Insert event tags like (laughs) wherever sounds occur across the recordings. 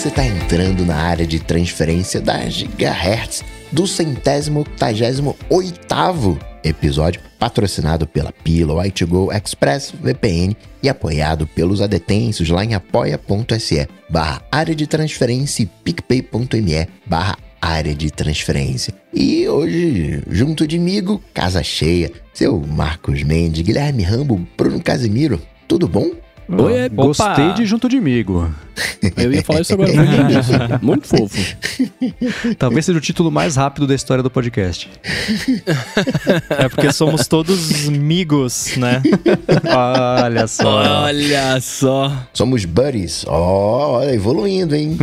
você está entrando na área de transferência da Gigahertz do centésimo octagésimo oitavo episódio, patrocinado pela Pillow, Go Express VPN e apoiado pelos adetensos lá em apoia.se barra área de transferência e picpay.me barra área de transferência. E hoje, junto de migo, casa cheia, seu Marcos Mendes, Guilherme Rambo, Bruno Casimiro, tudo bom? Oi, é, Gostei opa. de junto de migo. (laughs) Eu ia falar isso agora. (laughs) Muito fofo. Talvez seja o título mais rápido da história do podcast. é porque somos todos migos, né? Olha só. Olha só. Somos buddies. Ó, oh, evoluindo, hein?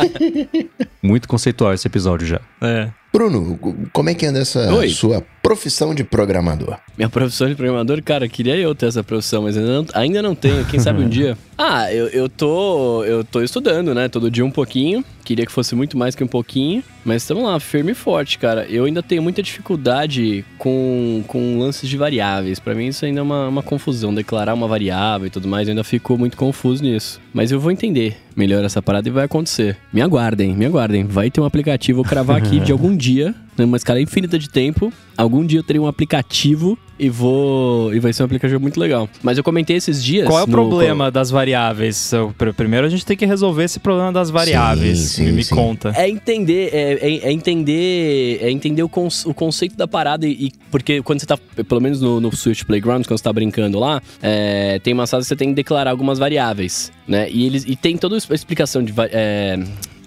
(laughs) Muito conceitual esse episódio já. É. Bruno, como é que anda essa Oi. sua profissão de programador? Minha profissão de programador, cara, queria eu ter essa profissão, mas ainda não, ainda não tenho. Quem sabe um (laughs) dia. Ah, eu, eu tô. Eu tô estudando, né? Todo dia um pouquinho. Queria que fosse muito mais que um pouquinho. Mas estamos lá, firme e forte, cara. Eu ainda tenho muita dificuldade com, com lances de variáveis. Para mim, isso ainda é uma, uma confusão. Declarar uma variável e tudo mais, eu ainda fico muito confuso nisso. Mas eu vou entender melhor essa parada e vai acontecer. Me aguardem, me aguardem. Vai ter um aplicativo, vou cravar aqui (laughs) de algum dia numa escala infinita de tempo. Algum dia eu terei um aplicativo e vou. E vai ser um aplicativo muito legal. Mas eu comentei esses dias. Qual é o no... problema das variáveis? Primeiro a gente tem que resolver esse problema das variáveis. Sim, sim, me sim. conta. É entender, é, é, é, entender. É entender o, conce, o conceito da parada. E, e, porque quando você tá, pelo menos no, no Switch Playground, quando você tá brincando lá, é, tem uma sala que você tem que declarar algumas variáveis. Né? E, eles, e tem toda a explicação de. É,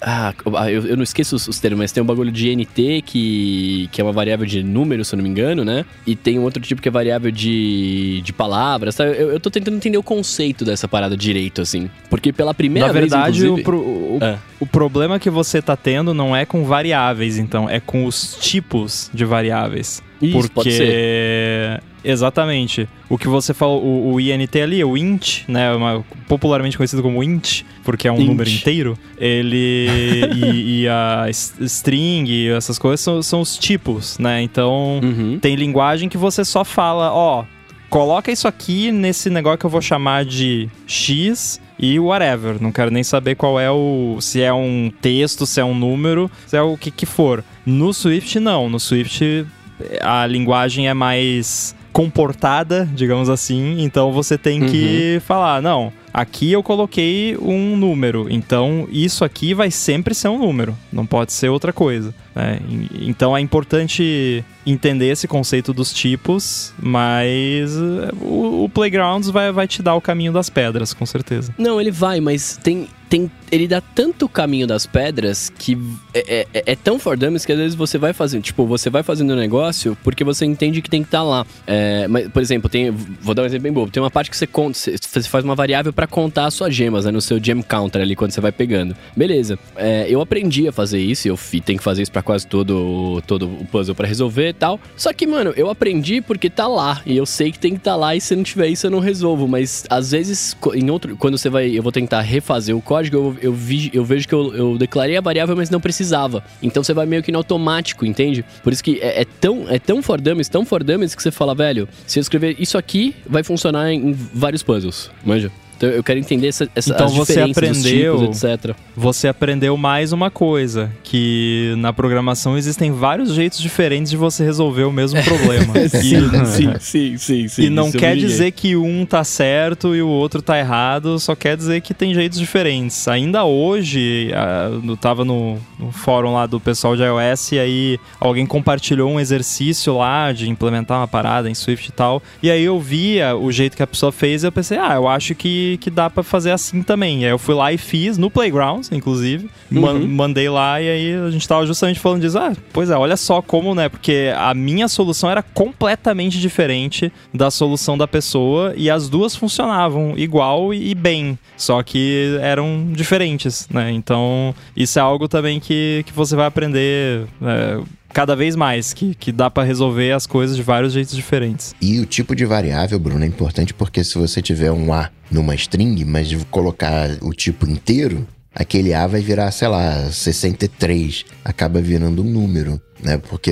ah, eu, eu, não esqueço os, os, termos, mas tem um bagulho de NT que, que é uma variável de número, se eu não me engano, né? E tem um outro tipo que é variável de, de palavras. Tá? Eu, eu tô tentando entender o conceito dessa parada direito, assim. Porque pela primeira Na vez. Na verdade, o, pro, o, é. o problema que você tá tendo não é com variáveis, então, é com os tipos de variáveis. Isso, porque. Exatamente. O que você falou, o, o INT ali, o int, né, uma, popularmente conhecido como int, porque é um int. número inteiro, ele (laughs) e, e, a string essas coisas são, são os tipos, né? Então, uhum. tem linguagem que você só fala, ó, coloca isso aqui nesse negócio que eu vou chamar de x e whatever. Não quero nem saber qual é o. se é um texto, se é um número, se é o que que for. No Swift, não. No Swift, a linguagem é mais comportada, digamos assim, então você tem uhum. que falar, não, aqui eu coloquei um número, então isso aqui vai sempre ser um número, não pode ser outra coisa. Né? Então é importante entender esse conceito dos tipos, mas eh, o, o Playgrounds vai, vai te dar o caminho das pedras, com certeza. Não, ele vai, mas tem, tem, ele dá tanto caminho das pedras que é, é, é tão for dummies que às vezes você vai fazendo, tipo, você vai fazendo um negócio porque você entende que tem que estar tá lá. É, mas, por exemplo, tem, vou dar um exemplo bem bobo, tem uma parte que você conta, você faz uma variável para contar as suas gemas, né, no seu gem counter ali quando você vai pegando. Beleza, é, eu aprendi a fazer isso, eu tenho que fazer isso para quase todo, todo o puzzle para resolver e tal. Só que, mano, eu aprendi porque tá lá e eu sei que tem que estar tá lá e se não tiver isso eu não resolvo, mas às vezes em outro, quando você vai, eu vou tentar refazer o código código, eu, eu, vi, eu vejo que eu, eu, declarei a variável, mas não precisava. Então você vai meio que no automático, entende? Por isso que é, é tão, é tão for dummies, tão for dummies que você fala, velho, se eu escrever isso aqui, vai funcionar em vários puzzles, manja? Então eu quero entender essa, essa então, você aprendeu, tipos, etc. Você aprendeu mais uma coisa, que na programação existem vários jeitos diferentes de você resolver o mesmo problema. (laughs) sim, (laughs) sim, sim, sim, sim, E não quer dizer que um tá certo e o outro tá errado, só quer dizer que tem jeitos diferentes. Ainda hoje, eu tava no, no fórum lá do pessoal de iOS e aí alguém compartilhou um exercício lá de implementar uma parada em Swift e tal. E aí eu via o jeito que a pessoa fez e eu pensei, ah, eu acho que que, dá para fazer assim também. Aí eu fui lá e fiz, no Playgrounds, inclusive. Uhum. mandei lá e aí a gente tava justamente falando disso. Ah, pois é, olha só como, né? Porque a minha solução era completamente diferente da solução da pessoa e as duas funcionavam igual e bem. Só que eram diferentes, né? Então, isso é algo também que, que você vai aprender. É, cada vez mais, que, que dá para resolver as coisas de vários jeitos diferentes. E o tipo de variável, Bruno, é importante porque se você tiver um A numa string, mas colocar o tipo inteiro, aquele A vai virar, sei lá, 63, acaba virando um número, né? Porque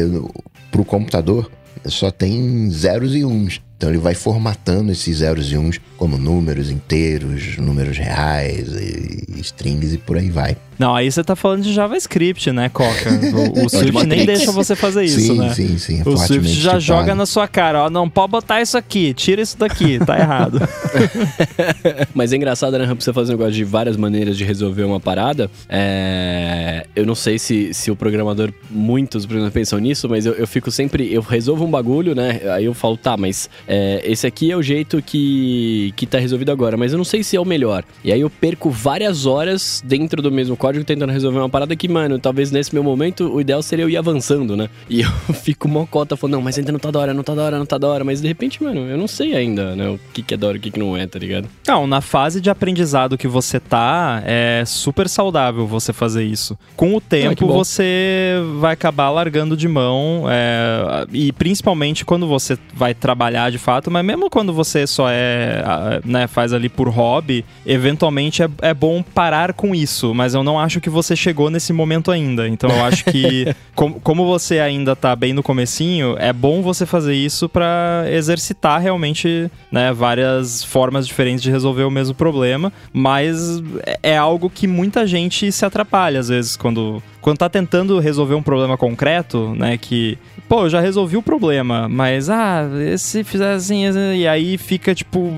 pro computador só tem zeros e uns. Então ele vai formatando esses zeros e uns como números inteiros, números reais, e strings e por aí vai. Não, aí você tá falando de JavaScript, né, Coca? (laughs) O, o Swift nem deixa você fazer isso, sim, né? Sim, sim, O Swift já tipado. joga na sua cara, ó, não, pode botar isso aqui, tira isso daqui, tá (laughs) errado. (laughs) Mas é engraçado, né, você fazer um negócio de várias maneiras de resolver uma parada. É... Eu não sei se, se o programador, muitos programadores pensam nisso, mas eu, eu fico sempre. Eu resolvo um bagulho, né? Aí eu falo, tá, mas é, esse aqui é o jeito que, que tá resolvido agora, mas eu não sei se é o melhor. E aí eu perco várias horas dentro do mesmo código tentando resolver uma parada que, mano, talvez nesse meu momento o ideal seria eu ir avançando, né? E (laughs) eu fico mocota falando, não, mas ainda não tá da hora, não tá da hora, não tá da hora. Mas de repente, mano, eu não sei ainda, né? O que, que é da hora e o que, que não é, tá ligado? Não, na fase de aprendizado que você tá, é super saudável você fazer isso. Com o Ah, tempo, bom. você vai acabar largando de mão, é, e principalmente quando você vai trabalhar de fato, mas mesmo quando você só é, ah, né, faz ali por hobby, eventualmente é, é bom parar com isso, mas eu não acho que você chegou nesse momento ainda. Então eu acho que, (laughs) com- como você ainda tá bem no comecinho, é bom você fazer isso pra exercitar realmente, né, várias formas diferentes de resolver o mesmo problema, mas é- é algo que muita gente se atrapalha às vezes quando quando tá tentando resolver um problema concreto, né, que pô, eu já resolvi o problema, mas ah, se fizer assim, assim, e aí fica tipo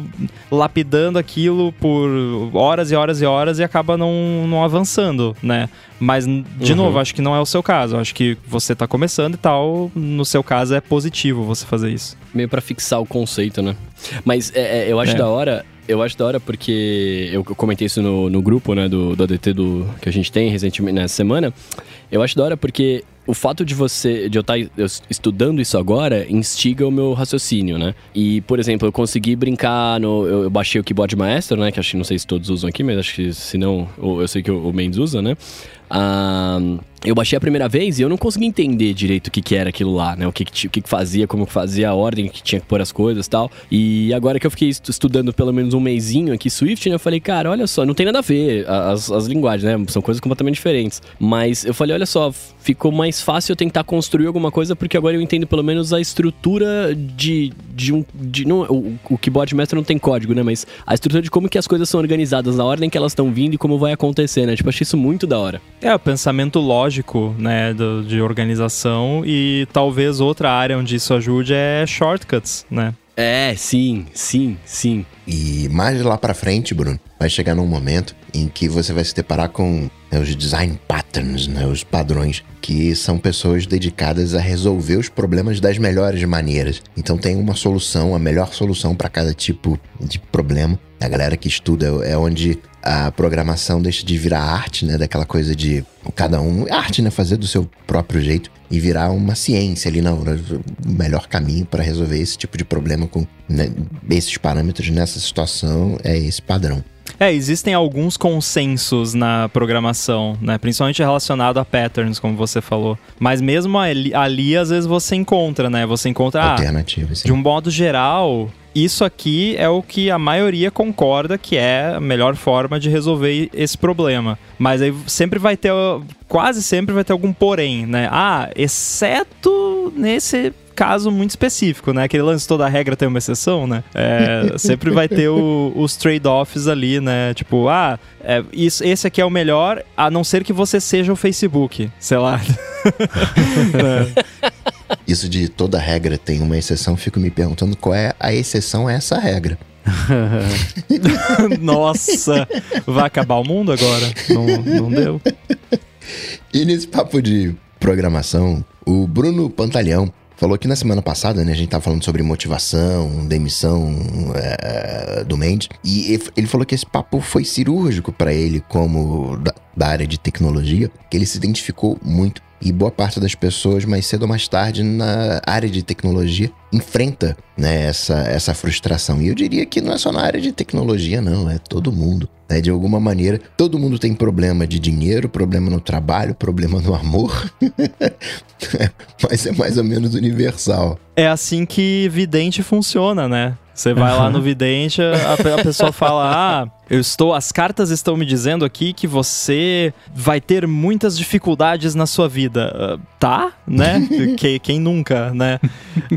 lapidando aquilo por horas e horas e horas e acaba não, não avançando, né? Mas, de Uhum. novo, acho que não é o seu caso. Acho que você tá começando e tal. No seu caso, é positivo você fazer isso. meio pra fixar o conceito, né? Mas é, é, eu acho É. da hora. Eu acho da hora porque eu comentei isso no, no grupo, né, do, do ADT do, que a gente tem recentemente nessa semana. Eu acho da hora porque o fato de você, de eu estar estudando isso agora, instiga o meu raciocínio, né? E, por exemplo, eu consegui brincar no. Eu, eu baixei o Keyboard Master, né? Que acho que não sei se todos usam aqui, mas acho que se não, eu eu sei que o, o Mendes usa, né? Eu baixei a primeira vez e eu não consegui entender direito o que, que era aquilo lá, né? O que, que, o que, que fazia, como fazia a ordem que tinha que pôr as coisas e tal. E agora que eu fiquei estu- estudando pelo menos um mêsinho aqui Swift, né? Eu falei, cara, olha só, não tem nada a ver as, as linguagens, né? São coisas completamente diferentes. Mas eu falei, olha só, ficou mais fácil eu tentar construir alguma coisa porque agora eu entendo pelo menos a estrutura de, de um. De, não, o, o keyboard master não tem código, né? Mas a estrutura de como que as coisas são organizadas, na ordem que elas estão vindo e como vai acontecer, né? Tipo, achei isso muito da hora. É, o pensamento lógico, né, do- de organização e talvez outra área onde isso ajude é shortcuts, né? É, sim, sim, sim. E mais lá pra frente, Bruno, vai chegar num momento em que você vai se deparar com né, os design patterns, né, os padrões, que são pessoas dedicadas a resolver os problemas das melhores maneiras. Então tem uma solução, a melhor solução para cada tipo de problema. A galera que estuda é onde a programação deixa de virar arte, né, daquela coisa de cada um arte, né, fazer do seu próprio jeito e virar uma ciência ali, não, o melhor caminho para resolver esse tipo de problema com né, esses parâmetros nessa situação é esse padrão. É, existem alguns consensos na programação, né? Principalmente relacionado a patterns, como você falou. Mas mesmo ali, ali às vezes você encontra, né? Você encontra, ah, Alternativas. de um modo geral, isso aqui é o que a maioria concorda que é a melhor forma de resolver esse problema. Mas aí sempre vai ter, quase sempre vai ter algum porém, né? Ah, exceto nesse caso muito específico, né? Aquele lance toda a regra tem uma exceção, né? É, (laughs) sempre vai ter o- os trade-offs ali, né? Tipo, ah, é, isso, esse aqui é o melhor, a não ser que você seja o Facebook, sei lá. (laughs) Isso de toda regra tem uma exceção, fico me perguntando qual é a exceção a essa regra. (laughs) Nossa, vai acabar o mundo agora? Não, não deu. E nesse papo de programação, o Bruno Pantaleão falou que na semana passada, né, a gente tava falando sobre motivação, demissão é, do Mendes, e ele- falou que esse papo foi cirúrgico para ele como da, da área de tecnologia, que ele se identificou muito e boa parte das pessoas, mais cedo ou mais tarde, na área de tecnologia, enfrenta né, essa, essa frustração. E eu diria que não é só na área de tecnologia, não, é todo mundo. Né? De alguma maneira, todo mundo tem problema de dinheiro, problema no trabalho, problema no amor. (laughs) Mas é mais ou menos universal. É assim que vidente funciona, né? Você vai lá no (laughs) vidente, a, a pessoa fala: Ah, Eu estou, as cartas estão me dizendo aqui que você vai ter muitas dificuldades na sua vida. Uh, tá, né? (laughs) que, quem nunca, né?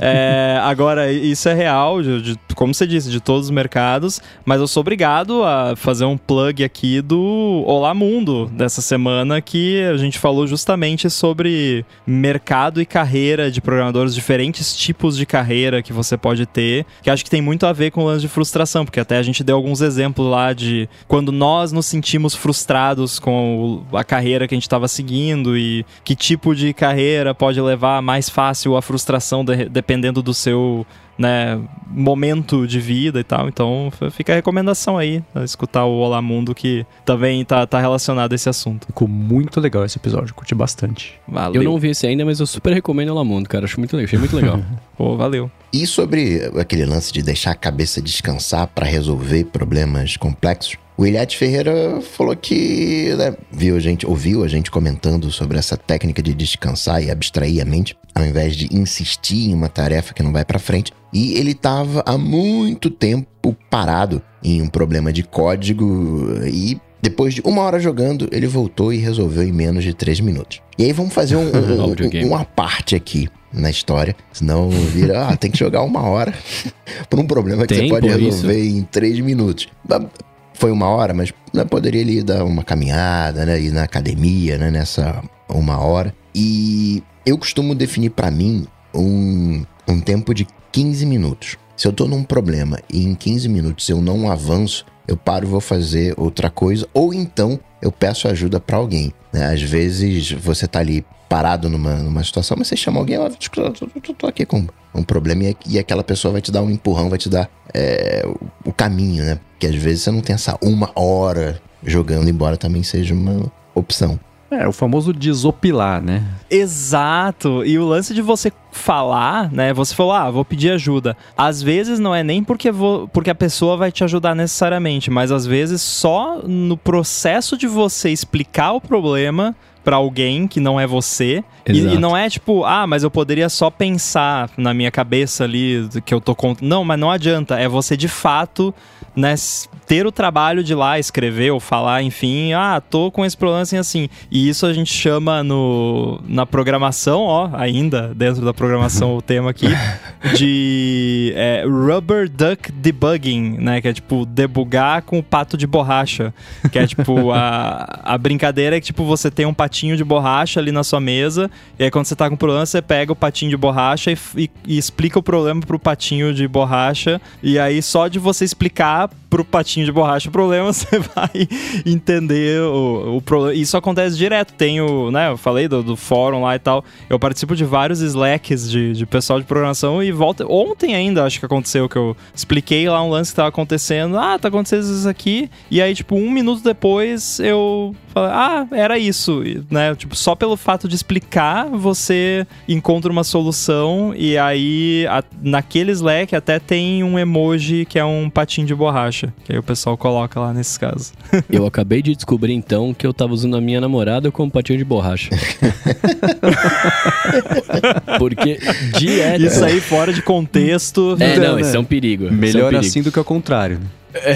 É, agora, isso é real, de, de, como você disse, de todos os mercados, mas eu sou obrigado a fazer um plug aqui do Olá Mundo dessa semana que a gente falou justamente sobre mercado e carreira de programadores, diferentes tipos de carreira que você pode ter, que acho que tem muito a ver com o lance de frustração, porque até a gente deu alguns exemplos lá de quando nós nos sentimos frustrados com a carreira que a gente estava seguindo e que tipo de carreira pode levar mais fácil a frustração de, dependendo do seu né, momento de vida e tal. Então fica a recomendação aí, escutar o Olá Mundo, que também tá, tá relacionado a esse assunto. Ficou muito legal esse episódio, curti bastante. Valeu. Eu não vi esse ainda, mas eu super recomendo o Olá Mundo, cara. Acho muito legal, achei muito legal. (laughs) Pô, valeu. E sobre aquele lance de deixar a cabeça descansar para resolver problemas complexos, o Eliade Ferreira falou que né, viu a gente, ouviu a gente comentando sobre essa técnica de descansar e abstrair a mente, ao invés de insistir em uma tarefa que não vai para frente. E ele estava há muito tempo parado em um problema de código e depois de uma hora jogando, ele voltou e resolveu em menos de três minutos. E aí vamos fazer um, (laughs) um, um, uma parte aqui na história. Senão vira, ah, tem que jogar uma hora (laughs) por um problema que Tempo, você pode resolver isso? em três minutos foi uma hora, mas né, poderia ali dar uma caminhada, né? Ir na academia, né? Nessa uma hora. E eu costumo definir para mim um, um tempo de 15 minutos. Se eu tô num problema e em 15 minutos eu não avanço, eu paro e vou fazer outra coisa, ou então eu peço ajuda para alguém. Né? Às vezes você tá ali parado numa, numa situação, mas você chama alguém, ó, tô, tô aqui com um problema e, e, aquela pessoa vai te dar um empurrão, vai te dar é, o, o, caminho, né? Porque às vezes você não tem essa uma hora jogando, embora também seja uma opção. É, o famoso desopilar, né? Exato. E o lance de você falar, né? Você falou, ah, vou pedir ajuda. Às vezes não é nem porque, vou, porque a pessoa vai te ajudar necessariamente, mas às vezes só no processo de você explicar o problema, para alguém que não é você. E, e, não é tipo, ah, mas eu poderia só pensar na minha cabeça ali que eu tô contando. Não, mas não adianta. É você de fato, né, ter o trabalho de lá escrever ou falar, enfim, ah, tô com esse problema assim assim. E isso a gente chama no, na programação, ó, ainda dentro da programação o tema aqui, (laughs) de é, rubber duck debugging, né? Que é tipo debugar com o pato de borracha. Que é tipo (laughs) a, a brincadeira é que tipo você tem um patinho de borracha ali na sua mesa, e aí quando você tá com problema, você pega o patinho de borracha e, e, e explica o problema pro patinho de borracha, e aí só de você explicar pro patinho de borracha o problema, (laughs) você vai entender o, o problema. Isso acontece direto. Tenho, né? Eu falei do, do, fórum lá e tal. Eu participo de vários Slacks de, de pessoal de programação e volta. Ontem ainda acho que aconteceu que eu expliquei lá um lance que tava acontecendo. Ah, tá acontecendo isso aqui. E aí, tipo, um minuto depois eu falei, ah, era isso. né? Tipo, só pelo fato de explicar, você encontra uma solução. E aí, a, naquele Slack até tem um emoji que é um patinho de borracha. Que aí o pessoal coloca lá nesses casos. (laughs) eu acabei de descobrir então que eu tava usando a minha namorada como patinho de borracha. (laughs) Porque direto. Isso aí fora de contexto. É, não, isso é um perigo. Melhor é um perigo. assim do que ao contrário. É.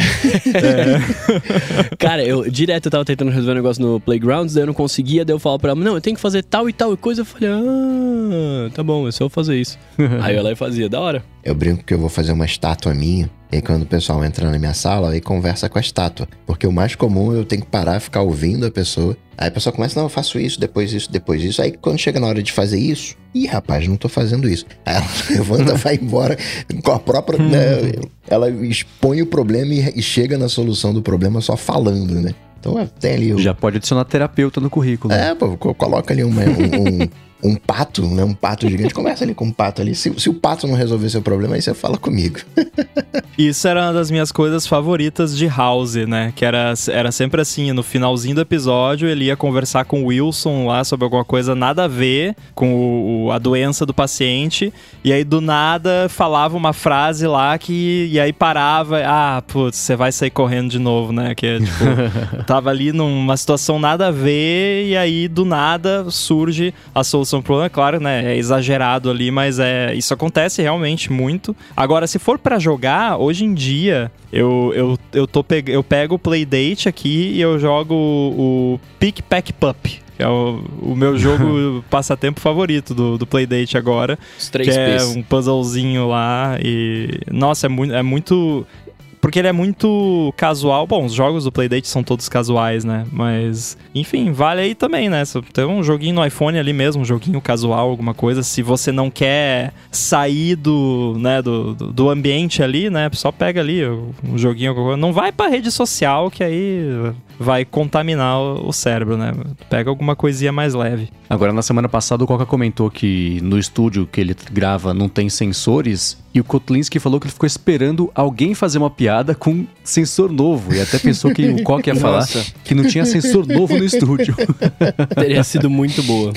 (laughs) Cara, eu direto eu tava tentando resolver um negócio no Playgrounds, daí eu não conseguia, daí eu falo pra ela, não, eu tenho que fazer tal e tal coisa. Eu falei, ah, tá bom, é só eu fazer isso. (laughs) aí ela fazia, da hora. Eu brinco que eu vou fazer uma estátua minha e aí, quando o pessoal entra na minha sala, aí conversa com a estátua. Porque o mais comum eu tenho que parar, ficar ouvindo a pessoa. Aí a pessoa começa, não, eu faço isso, depois isso, depois isso. Aí quando chega na hora de fazer isso, ih, rapaz, não tô fazendo isso. Aí ela (laughs) levanta, (laughs) vai embora com a própria. né, ela expõe o problema e, e chega na solução do problema só falando, né? Então é, tem ali. O... Já pode adicionar terapeuta no currículo. É, pô, coloca ali uma, um, um, (laughs) um pato, né? Um pato gigante. (laughs) Conversa ali com um pato ali. Se, se o pato não resolver seu problema, aí você fala comigo. (laughs) Isso era uma das minhas coisas favoritas de House, né? Que era, era sempre assim, no finalzinho do episódio, ele ia conversar com o Wilson lá sobre alguma coisa nada a ver com o, a doença do paciente. E aí, do nada, falava uma frase lá que. E aí parava. Ah, putz, você vai sair correndo de novo, né? Que é tipo. (laughs) tava ali numa situação nada a ver, e aí, do nada, surge a solução pro problema, claro, né? É exagerado ali, mas é isso acontece realmente muito. Agora, se for para jogar, hoje em dia, eu, eu, eu, tô peg eu pego o Playdate aqui e eu jogo o, o Pick Pack Pup. Que é o, o meu (laughs) jogo passatempo favorito do, do Playdate agora. Os três que é um puzzlezinho lá e... Nossa, é muito... É muito porque ele é muito casual. Bom, os jogos do Playdate são todos casuais, né? Mas, enfim, vale aí também, né? Tem um joguinho no iPhone ali mesmo, um joguinho casual, alguma coisa. Se você não quer sair do, né, do, do, do ambiente ali, né? Só pega ali um joguinho. alguma coisa. Não vai pra rede social, que aí vai contaminar o cérebro, né? Pega alguma coisinha mais leve. Agora, na semana passada, o Coca comentou que no estúdio que ele grava não tem sensores. E o Kotlinski falou que ele ficou esperando alguém fazer uma piada com sensor novo. E até pensou que o Coca ia falar Nossa. que não tinha sensor novo no estúdio. Teria sido muito boa.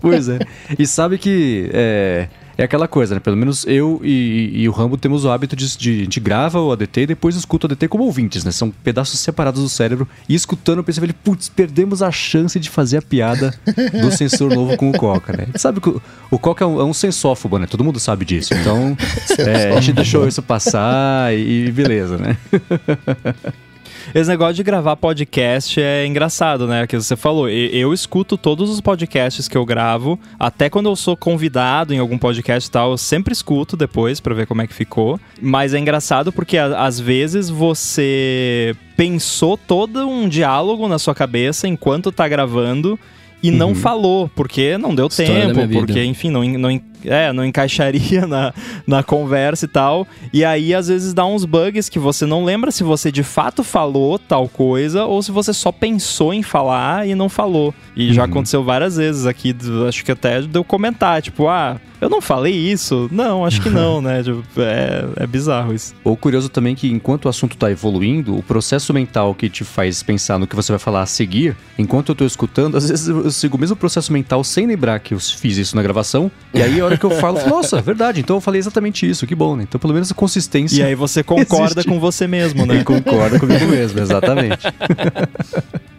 pois é. E sabe que é, é aquela coisa, né? Pelo menos eu e, e o Rambo temos o hábito de, de. A gente grava o ADT e depois escuta o ADT como ouvintes, né? São pedaços separados do cérebro. E escutando, eu pensei, falei, putz, perdemos a chance de fazer a piada do sensor novo com o Coca, né? Sabe que o, o Coca é um, é um sensófobo, né? Todo mundo sabe disso. Então, (laughs) é, a gente deixou isso passar e, e beleza, né? (laughs) Esse negócio de gravar podcast é engraçado, né? Que você falou. Eu escuto todos os podcasts que eu gravo, até quando eu sou convidado em algum podcast e tal, eu sempre escuto depois pra ver como é que ficou. Mas é engraçado porque às vezes você pensou todo um diálogo na sua cabeça enquanto tá gravando. E não falou, porque não deu História tempo, porque, enfim, não, não, é, não encaixaria (laughs) na, na conversa e tal. E aí, às vezes, dá uns bugs que você não lembra se você de fato falou tal coisa ou se você só pensou em falar e não falou. E já aconteceu várias vezes aqui, acho que até de eu comentar, tipo, ah, eu não falei isso? Não, acho que não, né? (laughs) Tipo, é, é bizarro isso. Ou curioso também que enquanto o assunto tá evoluindo, o processo mental que te faz pensar no que você vai falar a seguir, enquanto eu tô escutando, às vezes eu sigo o mesmo processo mental sem lembrar que eu fiz isso na gravação. E aí a hora que eu falo, (laughs) nossa, verdade, então eu falei exatamente isso, que bom, né? Então pelo menos a consistência. E aí você concorda Existe. com você mesmo, né? E concorda comigo mesmo, exatamente. (laughs)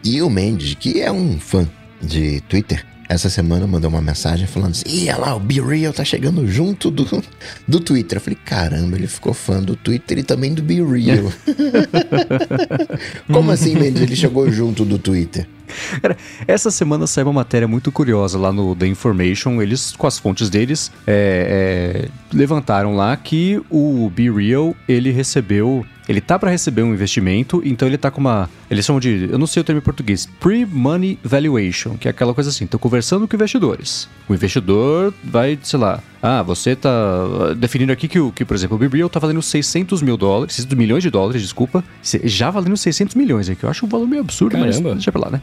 E o Mendes, que é um fã de Twitter, essa semana mandou uma mensagem falando assim: Ih, olha lá, o Be Real tá chegando junto do, do Twitter. Eu falei: caramba, ele ficou fã do Twitter e também do Be Real. (laughs) Como assim, Mendes? Ele chegou junto do Twitter? (laughs) Cara, essa semana saiu uma matéria muito curiosa lá no The Information. Eles, com as fontes deles, é, é, levantaram lá que o Be Real ele recebeu. Ele tá para receber um investimento, então ele tá com uma. Eles chamam de. Eu não sei o termo em português. Pre-money valuation, que é aquela coisa assim. Tô conversando com investidores. O investidor vai, sei lá. Ah, você tá definindo aqui que, o, que por exemplo, o Be Real tá valendo 600 mil dólares, 600 milhões de dólares, desculpa. Já valendo 600 milhões, é que eu acho um valor meio absurdo, mas Caramba. deixa pra lá, né?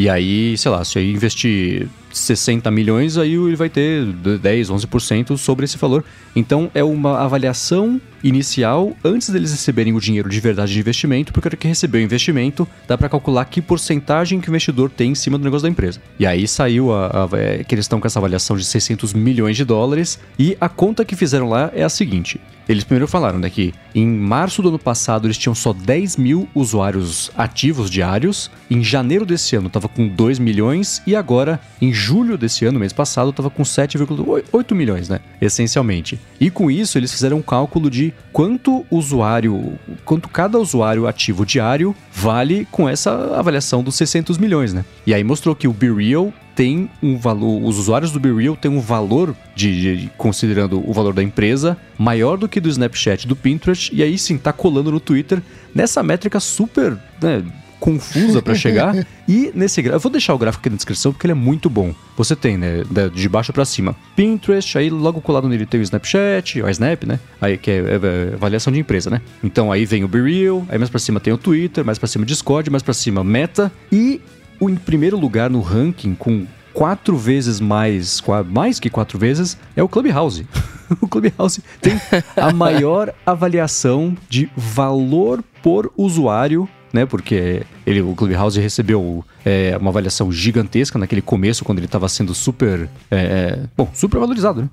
E aí, sei lá, se aí investir 60 milhões, aí ele vai ter 10, 11% sobre esse valor. Então é uma avaliação inicial antes deles receberem o dinheiro de verdade de investimento, porque que receber o investimento, dá pra calcular que porcentagem que o investidor tem em cima do negócio da empresa. E aí saiu a, a- é, que eles estão com essa avaliação de 600 milhões de dólares, e a conta que fizeram lá é a seguinte. Eles primeiro falaram né, que em março do ano passado eles tinham só 10 mil usuários ativos diários, em janeiro desse ano estava com 2 milhões e agora em julho desse ano, mês passado, estava com 7,8 milhões, né? Essencialmente. E com isso eles fizeram um cálculo de quanto usuário, quanto cada usuário ativo diário vale com essa avaliação dos 600 milhões, né? E aí mostrou que o Be Real tem um valor, os usuários do BeReal têm um valor de, de- considerando o valor da empresa maior do que do Snapchat, do Pinterest e aí sim tá colando no Twitter nessa métrica super né, confusa para (laughs) chegar e nesse gráfico, eu vou deixar o gráfico aqui na descrição porque ele é muito bom. Você tem, né, de baixo para cima, Pinterest, aí logo colado nele tem o Snapchat, o Snap, né? Aí que é, é, é avaliação de empresa, né? Então aí vem o BeReal, aí mais para cima tem o Twitter, mais para cima o Discord, mais para cima Meta e o em primeiro lugar no ranking com quatro vezes mais, mais que quatro vezes, é o Clubhouse. (laughs) o Clubhouse tem a maior avaliação de valor por usuário, né? Porque ele, o Clubhouse recebeu é, uma avaliação gigantesca naquele começo, quando ele estava sendo super, é, é, bom, super valorizado, né?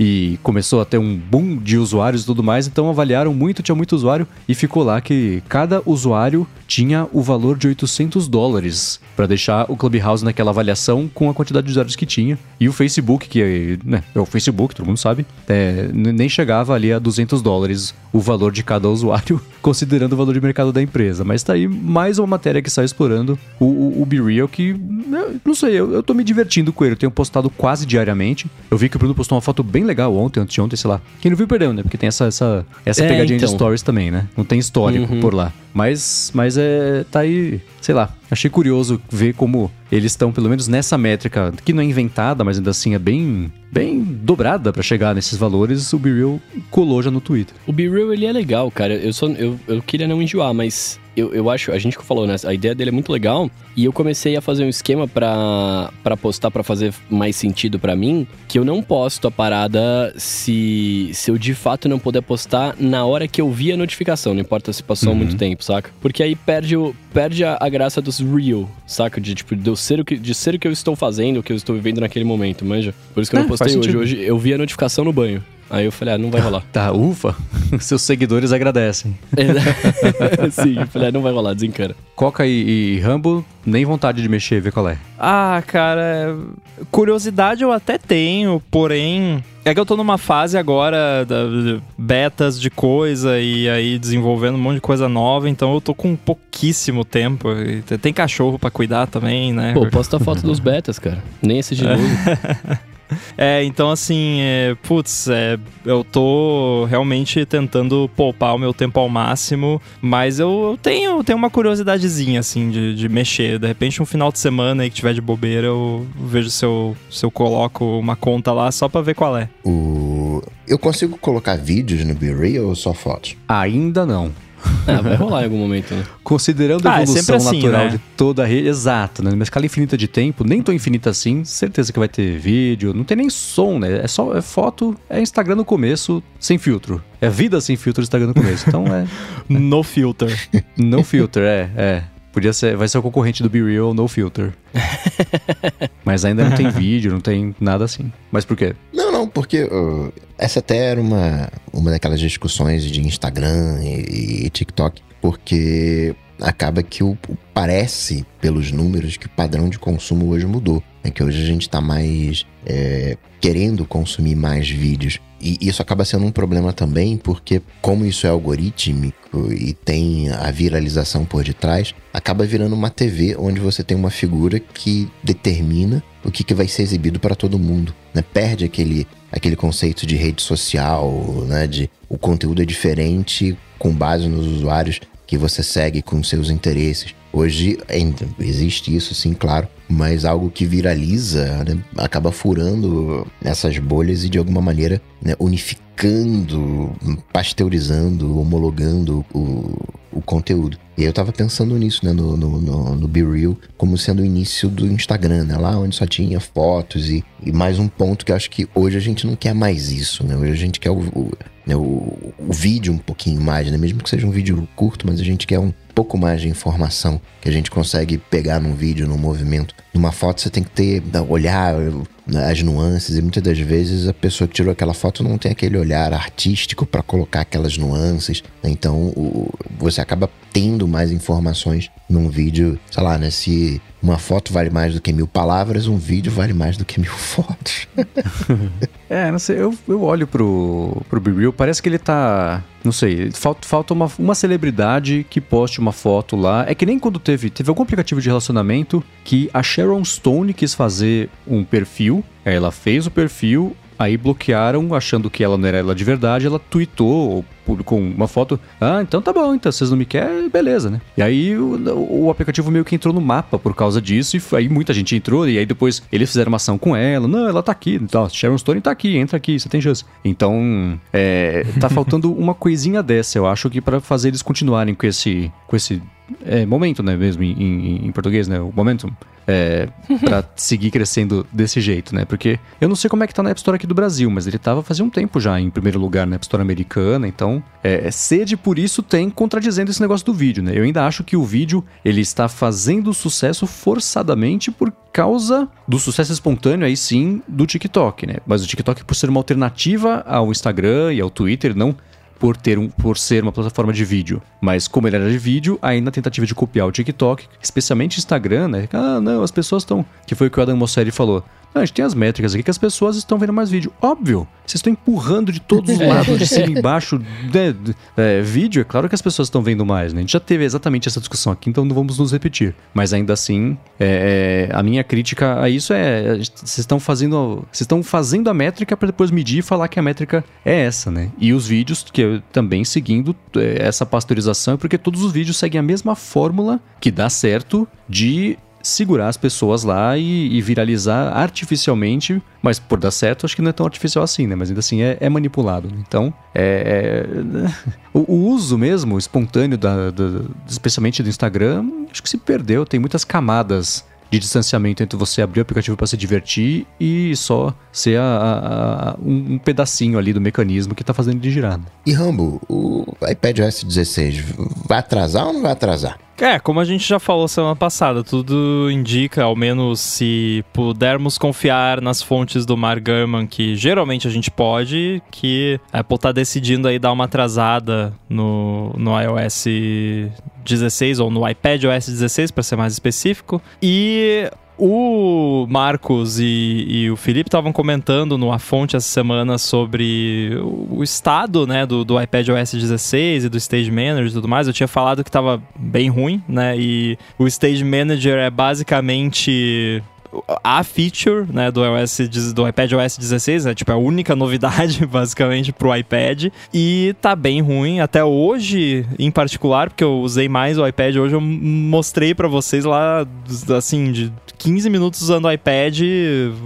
E começou a ter um boom de usuários e tudo mais, então avaliaram muito, tinha muito usuário e ficou lá que cada usuário tinha o valor de 800 dólares para deixar o Clubhouse naquela avaliação com a quantidade de usuários que tinha. E o Facebook, que né, é o Facebook, todo mundo sabe, é, nem chegava ali a 200 dólares o valor de cada usuário, (laughs) considerando o valor de mercado da empresa. Mas tá aí mais uma matéria que sai explorando o, o, o Be Real, que não sei, eu, eu tô me divertindo com ele. Eu tenho postado quase diariamente. Eu vi que o Bruno postou uma foto bem legal ontem, antes de ontem, sei lá. Quem não viu perdeu, né? Porque tem essa, essa, essa é, pegadinha então. de stories também, né? Não tem histórico uhum. por lá. Mas, mas é, tá aí, sei lá. Achei curioso ver como eles estão, pelo menos nessa métrica, que não é inventada, mas ainda assim é bem, bem dobrada para chegar nesses valores. O BeReal colou já no Twitter. O BeReal, ele é legal, cara. Eu, só, eu, eu queria não enjoar, mas eu, eu acho, a gente que falou, né? A ideia dele é muito legal. E eu comecei a fazer um esquema para postar para fazer mais sentido para mim, que eu não posto a parada se, se eu de fato não puder postar na hora que eu vi a notificação, não importa se passou uhum. muito tempo, saca? Porque aí perde, o, perde a, a graça dos real, saca? De tipo, de ser, o que, de ser o que eu estou fazendo, o que eu estou vivendo naquele momento, manja? Por isso que eu não é, postei hoje. Hoje eu vi a notificação no banho. Aí eu falei, ah, não vai rolar. Tá, ufa. (laughs) Seus seguidores agradecem. (laughs) Sim, eu falei, ah, não vai rolar, desencana. Coca e, e Rambo, nem vontade de mexer, ver qual é. Ah, cara, curiosidade eu até tenho, porém. É que eu tô numa fase agora da, de betas de coisa e aí desenvolvendo um monte de coisa nova, então eu tô com pouquíssimo tempo. Tem cachorro para cuidar também, né? Pô, posta a foto dos betas, cara. Nem esse de novo. (laughs) É, então assim, é, putz, é, eu tô realmente tentando poupar o meu tempo ao máximo, mas eu, eu tenho, tenho uma curiosidadezinha, assim, de, de mexer. De repente, um final de semana aí que tiver de bobeira, eu vejo se eu, se eu coloco uma conta lá só pra ver qual é. O... Eu consigo colocar vídeos no BeReal ou só fotos? Ainda não. Ah, vai rolar em algum momento, né? Considerando a ah, é evolução é assim, natural né? de toda a rede, exato, né? Numa escala infinita de tempo, nem tão infinita assim, certeza que vai ter vídeo, não tem nem som, né? É só é foto, é Instagram no começo, sem filtro. É vida sem filtro Instagram no começo. Então é. (laughs) no filter. no filter, é, é. Podia ser, vai ser o concorrente do Be Real No Filter. (laughs) Mas ainda não tem vídeo, não tem nada assim. Mas por quê? Não, não, porque uh, essa até era uma, uma daquelas discussões de Instagram e, e TikTok, porque acaba que o, parece, pelos números, que o padrão de consumo hoje mudou. É que hoje a gente está mais é, querendo consumir mais vídeos. E isso acaba sendo um problema também, porque como isso é algorítmico e tem a viralização por detrás, acaba virando uma TV onde você tem uma figura que determina o que, que vai ser exibido para todo mundo. Né? Perde aquele, aquele conceito de rede social, né? de o conteúdo é diferente com base nos usuários que você segue com seus interesses. Hoje existe isso, sim, claro, mas algo que viraliza né, acaba furando essas bolhas e de alguma maneira né, unificando, pasteurizando, homologando o, o conteúdo. E eu tava pensando nisso, né, no, no, no, no Be Real, como sendo o início do Instagram, né, lá onde só tinha fotos e, e mais um ponto que eu acho que hoje a gente não quer mais isso, né, hoje a gente quer o, o, né, o, o vídeo um pouquinho mais, né, mesmo que seja um vídeo curto, mas a gente quer um pouco mais de informação que a gente consegue pegar num vídeo, num movimento. Numa foto você tem que ter, olhar né, as nuances e muitas das vezes a pessoa que tirou aquela foto não tem aquele olhar artístico para colocar aquelas nuances. Né? Então o, você acaba tendo mais informações num vídeo, sei lá, né? Se uma foto vale mais do que mil palavras, um vídeo vale mais do que mil (laughs) fotos. (laughs) é, não sei, eu, eu olho pro, pro Be Real, parece que ele tá. Não sei, falta, falta uma, uma celebridade que poste uma foto lá. É que nem quando teve, teve algum aplicativo de relacionamento que a Sharon Stone quis fazer um perfil. Ela fez o perfil, Aí bloquearam, achando que ela não era ela de verdade, ela tweetou, publicou uma foto. Ah, então tá bom, então vocês não me querem, beleza, né? E aí o, o, aplicativo meio que entrou no mapa por causa disso, e aí muita gente entrou, e aí depois eles fizeram uma ação com ela. Não, ela tá aqui, então, Sharon Stone tá aqui, entra aqui, você tem chance. Então, é, tá faltando uma coisinha dessa, eu acho que para fazer eles continuarem com esse, com esse é, momento, né, mesmo em, em, em português, né, o momentum é, (laughs) para seguir crescendo desse jeito, né? Porque eu não sei como é que tá na App Store aqui do Brasil, mas ele tava fazia um tempo já em primeiro lugar na App Store americana, então é, é, sede por isso tem contradizendo esse negócio do vídeo, né? Eu ainda acho que o vídeo ele está fazendo sucesso forçadamente por causa do sucesso espontâneo, aí sim, do TikTok, né? Mas o TikTok, por ser uma alternativa ao Instagram e ao Twitter, não por, ter um, por ser uma plataforma de vídeo. Mas como ele era de vídeo, aí na tentativa de copiar o TikTok, especialmente Instagram, né? Ah, não, as pessoas estão. Que foi o que o Adam Mosseri falou. Não, a gente tem as métricas aqui que as pessoas estão vendo mais vídeo. Óbvio, vocês estão empurrando de todos os (laughs) lados, de cima e embaixo. Né, é, vídeo, é claro que as pessoas estão vendo mais, né? A gente já teve exatamente essa discussão aqui, então não vamos nos repetir. Mas ainda assim, é, é, a minha crítica a isso é: vocês estão fazendo, vocês estão fazendo a métrica para depois medir e falar que a métrica é essa, né? E os vídeos, que eu também seguindo é, essa pasteurização, porque todos os vídeos seguem a mesma fórmula que dá certo de segurar as pessoas lá e, e, viralizar artificialmente, mas por dar certo, acho que não é tão artificial assim, né? Mas ainda assim é, é manipulado. Então, é, é (laughs) o, o, uso mesmo espontâneo, da, da, especialmente do Instagram, acho que se perdeu. Tem muitas camadas de distanciamento entre você abrir o aplicativo para se divertir e só ser a, a, a, um, pedacinho ali do mecanismo que está fazendo ele girar. Né? E Rambo, o iPad OS 16 vai atrasar ou não vai atrasar? É, como a gente já falou semana passada, tudo indica, ao menos se pudermos confiar nas fontes do Mark Gurman, que geralmente a gente pode, que a Apple tá decidindo aí dar uma atrasada no, no iOS 16 ou no iPad OS 16, para ser mais específico. E o Marcos e, e o Felipe estavam comentando no A Fonte essa semana sobre o, estado né, do, do iPad OS 16 e do Stage Manager e tudo mais. Eu tinha falado que estava bem ruim, né? E o Stage Manager é basicamente a feature né, do, iOS, do iPad OS 16, é tipo a única novidade (laughs) basicamente pro iPad. E tá bem ruim até hoje em particular, porque eu usei mais o iPad. Hoje, eu mostrei para vocês lá assim de 15 minutos usando o iPad,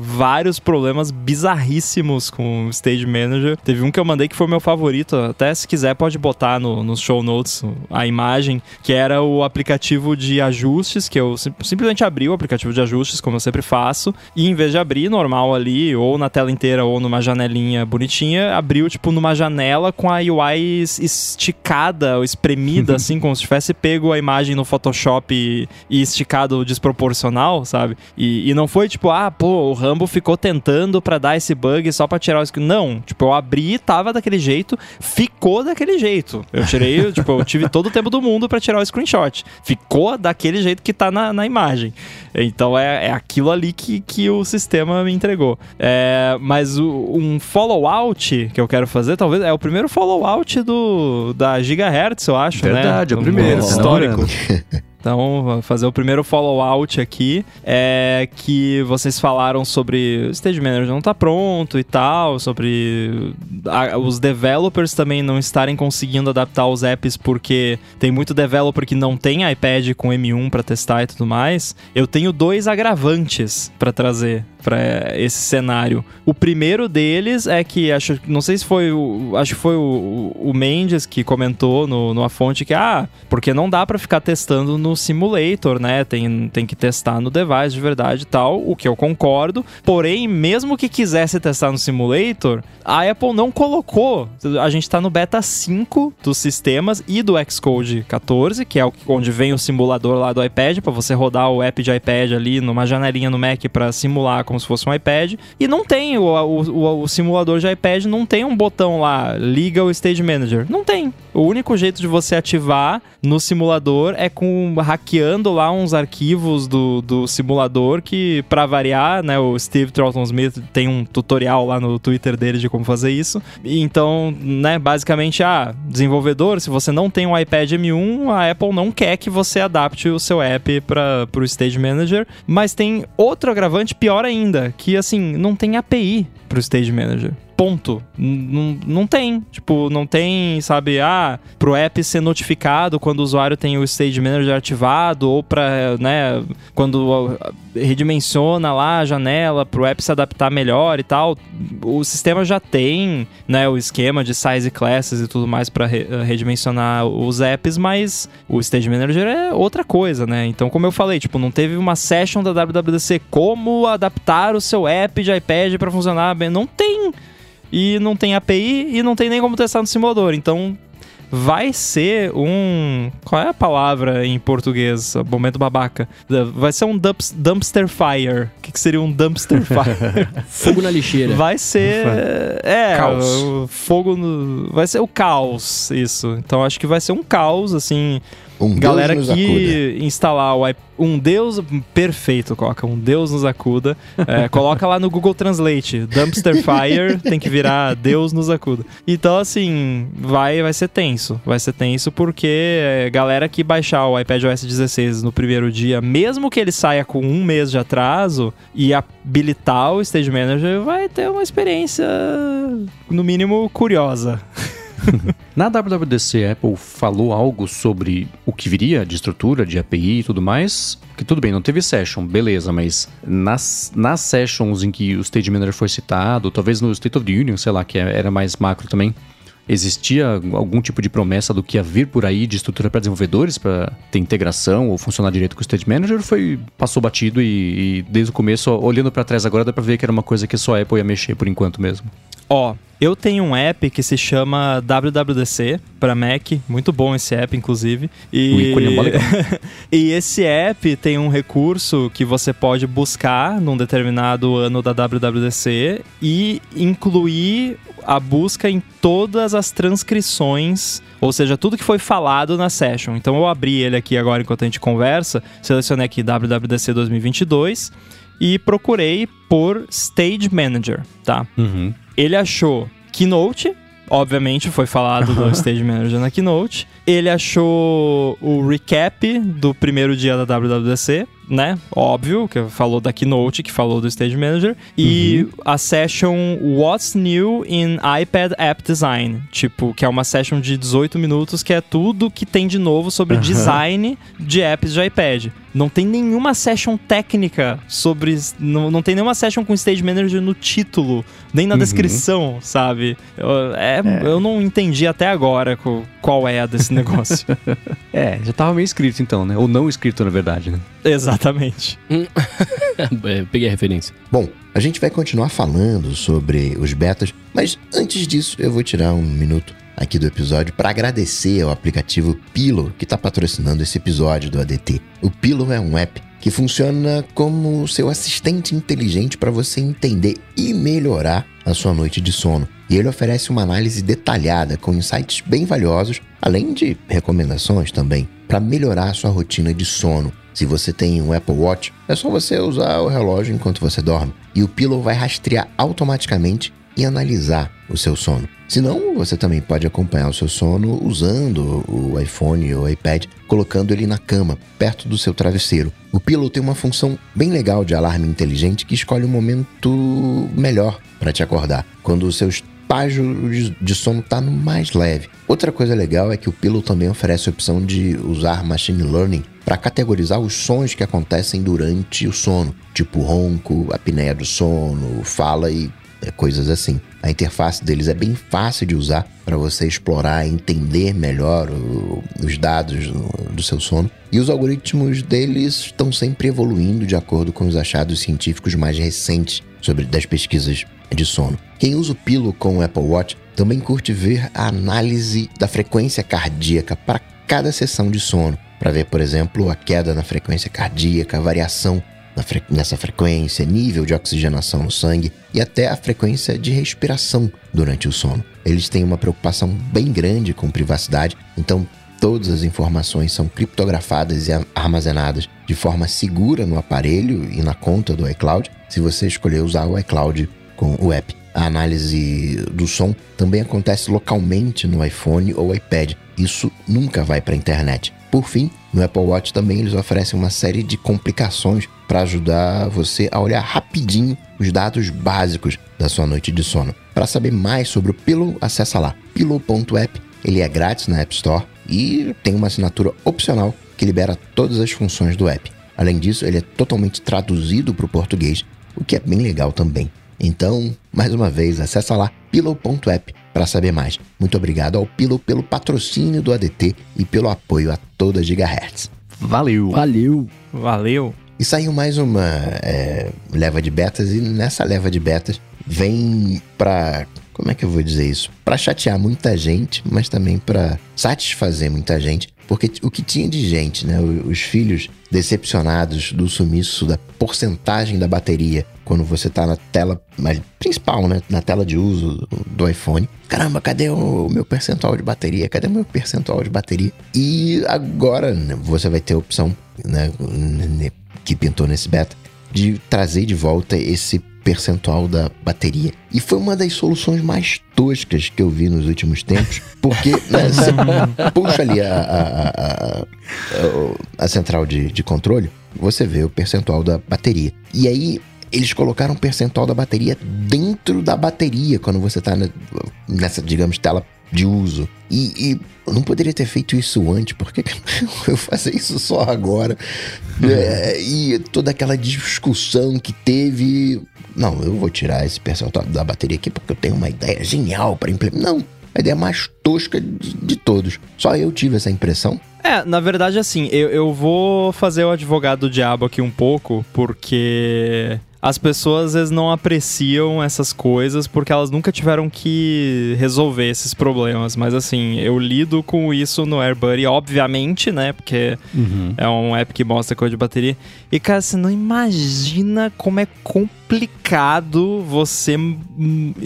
vários problemas bizarríssimos com o Stage Manager. Teve um que eu mandei que foi meu favorito, até se quiser pode botar no, nos show notes a imagem, que era o aplicativo de ajustes, que eu sim, simplesmente abri o aplicativo de ajustes, como eu sempre faço, e em vez de abrir normal ali, ou na tela inteira, ou numa janelinha bonitinha, abriu tipo numa janela com a UI esticada, ou espremida, assim, como se tivesse pego a imagem no Photoshop e, e esticado desproporcional, sabe? sabe? E, e não foi tipo, ah, pô, o Rambo ficou tentando para dar esse bug só pra tirar o screen. Não, tipo, eu abri, tava daquele jeito, ficou daquele jeito. Eu tirei, tipo, eu tive todo o tempo do mundo para tirar o screenshot. Ficou daquele jeito que tá na, na imagem. Então é, é aquilo ali que, que o sistema me entregou. É, mas o, um follow-out que eu quero fazer, talvez, é o primeiro follow-out do, da Gigahertz, eu acho, Verdade, né? Verdade, é o primeiro. Histórico. (laughs) Então, vou fazer o primeiro follow-out aqui. É que vocês falaram sobre o Stage Manager não tá pronto e tal, sobre a, os developers também não estarem conseguindo adaptar os apps porque tem muito developer que não tem iPad com M1 para testar e tudo mais. Eu tenho dois agravantes para trazer para esse cenário. O primeiro deles é que acho, não sei se foi o, acho que foi o, o Mendes que comentou no, numa fonte que ah, porque não dá para ficar testando no simulator, né? Tem, tem que testar no device de verdade e tal, o que eu concordo. Porém, mesmo que quisesse testar no simulator, a Apple não colocou. A gente tá no beta 5 dos sistemas e do Xcode 14, que é onde vem o simulador lá do iPad para você rodar o app de iPad ali numa janelinha no Mac para simular como se fosse um iPad. E não tem, o, o, o, simulador de iPad não tem um botão lá, liga o Stage Manager. Não tem. O único jeito de você ativar no simulador é com hackeando lá uns arquivos do, do simulador que, para variar, né, o Steve Troughton Smith tem um tutorial lá no Twitter dele de como fazer isso. Então, né, basicamente, ah, desenvolvedor, se você não tem um iPad M1, a Apple não quer que você adapte o seu app para o Stage Manager, mas tem outro agravante pior ainda ainda que, assim, não tem API pro Stage Manager. Ponto. N não tem. Tipo, não tem, sabe, ah, pro app ser notificado quando o usuário tem o Stage Manager ativado, ou pra, né, quando redimensiona lá a janela pro app se adaptar melhor e tal. O sistema já tem, né, o esquema de size classes e tudo mais para re redimensionar os apps, mas o Stage Manager é outra coisa, né? Então, como eu falei, tipo, não teve uma session da WWDC como adaptar o seu app de iPad para funcionar bem. Não tem e não tem API e não tem nem como testar no simulador. Então, vai ser um. Qual é a palavra em português? Momento babaca. Vai ser um dumps, dumpster fire. O que, que seria um dumpster (laughs) fire? Fogo na lixeira. Vai ser. É, Caos. fogo no. Vai ser o caos, isso. Então acho que vai ser um caos, assim. Um Galera Deus nos acuda. que instalar o um Deus perfeito, coloca um Deus nos acuda. É, (laughs) coloca lá no Google Translate, dumpster fire tem que virar Deus nos acuda. Então assim, vai vai ser tenso, vai ser tenso porque é, galera que baixar o iPad OS 16 no primeiro dia, mesmo que ele saia com um mês de atraso e habilitar o Stage Manager, vai ter uma experiência no mínimo curiosa. (laughs) (laughs) Na WWDC, a Apple falou algo sobre o que viria de estrutura, de API e tudo mais. Que tudo bem, não teve session, beleza, mas nas, nas sessions em que o Stage Manager foi citado, talvez no State of the Union, sei lá, que era mais macro também, existia algum tipo de promessa do que ia vir por aí de estrutura para desenvolvedores, para ter integração ou funcionar direito com o Stage Manager, foi passou batido e, e desde o começo, olhando para trás agora, dá para ver que era uma coisa que só a Apple ia mexer por enquanto mesmo. Ó, eu tenho um app que se chama WWDC para Mac, muito bom esse app, inclusive. E, é (laughs) e esse app tem um recurso que você pode buscar num determinado ano da WWDC e incluir a busca em todas as transcrições, ou seja, tudo que foi falado na session. Então eu abri ele aqui agora enquanto a gente conversa, selecionei aqui WWDC 2022 e procurei por Stage Manager, tá? Uhum. Ele achou Keynote, obviamente foi falado do (laughs) Stage Manager na Keynote. Ele achou o recap do primeiro dia da WWDC, né? Óbvio, que falou da Keynote, que falou do Stage Manager. E a session What's New in iPad App Design, tipo, que é uma session de 18 minutos que é tudo que tem de novo sobre design de apps de iPad. Não tem nenhuma session técnica sobre. Não, não tem nenhuma session com Stage Manager no título, nem na descrição, sabe? Eu, é, eu não entendi até agora qual é a desse (laughs) negócio. É, já tava meio escrito então, né? Ou não escrito, na verdade, né? Exatamente. (laughs) É, Peguei a referência. Bom, a gente vai continuar falando sobre os betas, mas antes disso eu vou tirar um minuto aqui do episódio para agradecer ao aplicativo Pillow que está patrocinando esse episódio do ADT. O Pillow é um app que funciona como seu assistente inteligente para você entender e melhorar a sua noite de sono. E ele oferece uma análise detalhada com insights bem valiosos, além de recomendações também para melhorar a sua rotina de sono. Se você tem um Apple Watch, é só você usar o relógio enquanto você dorme. E o Pillow vai rastrear automaticamente e analisar o seu sono. Se não, você também pode acompanhar o seu sono usando o iPhone ou iPad, colocando ele na cama, perto do seu travesseiro. O Pillow tem uma função bem legal de alarme inteligente que escolhe o momento melhor para te acordar, quando o seu estágio de sono está no mais leve. Outra coisa legal é que o Pillow também oferece a opção de usar machine learning para categorizar os sons que acontecem durante o sono, tipo ronco, apneia do sono, fala e é, coisas assim. A interface deles é bem fácil de usar para você explorar e entender melhor o- os dados do, do seu sono. E os algoritmos deles estão sempre evoluindo de acordo com os achados científicos mais recentes sobre das pesquisas de sono. Quem usa o Pillow com o Apple Watch também curte ver a análise da frequência cardíaca para cada sessão de sono, para ver, por exemplo, a queda na frequência cardíaca, a variação fre- nessa frequência, nível de oxigenação no sangue e até a frequência de respiração durante o sono. Eles têm uma preocupação bem grande com privacidade, então todas as informações são criptografadas e armazenadas de forma segura no aparelho e na conta do iCloud, se você escolher usar o iCloud com o app. A análise do som também acontece localmente no iPhone ou iPad. Isso nunca vai para a internet. Por fim, no Apple Watch também eles oferecem uma série de complicações para ajudar você a olhar rapidinho os dados básicos da sua noite de sono. Para saber mais sobre o Pillow, acessa lá pillow.app. Ele é grátis na App Store e tem uma assinatura opcional que libera todas as funções do app. Além disso, ele é totalmente traduzido para o português, o que é bem legal também. Então, mais uma vez, acessa lá pillow.app para saber mais. Muito obrigado ao Pillow pelo patrocínio do ADT e pelo apoio a toda Gigahertz. Valeu! Valeu. Valeu. E saiu mais uma é, leva de betas, e nessa leva de betas vem para como é que eu vou dizer isso? Para chatear muita gente, mas também para satisfazer muita gente. Porque o que tinha de gente, né? Os filhos decepcionados do sumiço da porcentagem da bateria quando você tá na tela principal, né? Na tela de uso do iPhone. Caramba, cadê o meu percentual de bateria? Cadê o meu percentual de bateria? E agora né, você vai ter a opção, né? Que pintou nesse beta, de trazer de volta esse percentual da bateria. E foi uma das soluções mais toscas que eu vi nos últimos tempos, porque (laughs) né, você puxa ali a, a, a, a central de, de controle, você vê o percentual da bateria. E aí eles colocaram um percentual da bateria dentro da bateria quando você está nessa, digamos, tela de uso. E, e, eu não poderia ter feito isso antes, por que (laughs) eu fazer isso só agora? É, e toda aquela discussão que teve. Não, eu vou tirar esse percentual da bateria aqui porque eu tenho uma ideia genial para implementar. Não, a ideia mais tosca de, de, todos. Só eu tive essa impressão. É, na verdade, assim, eu, eu vou fazer o advogado do diabo aqui um pouco, porque as pessoas às vezes não apreciam essas coisas porque elas nunca tiveram que resolver esses problemas. Mas assim, eu lido com isso no AirBuddy, obviamente, né? Porque uhum. é um app que mostra coisa de bateria. E, cara, você não imagina como é complicado você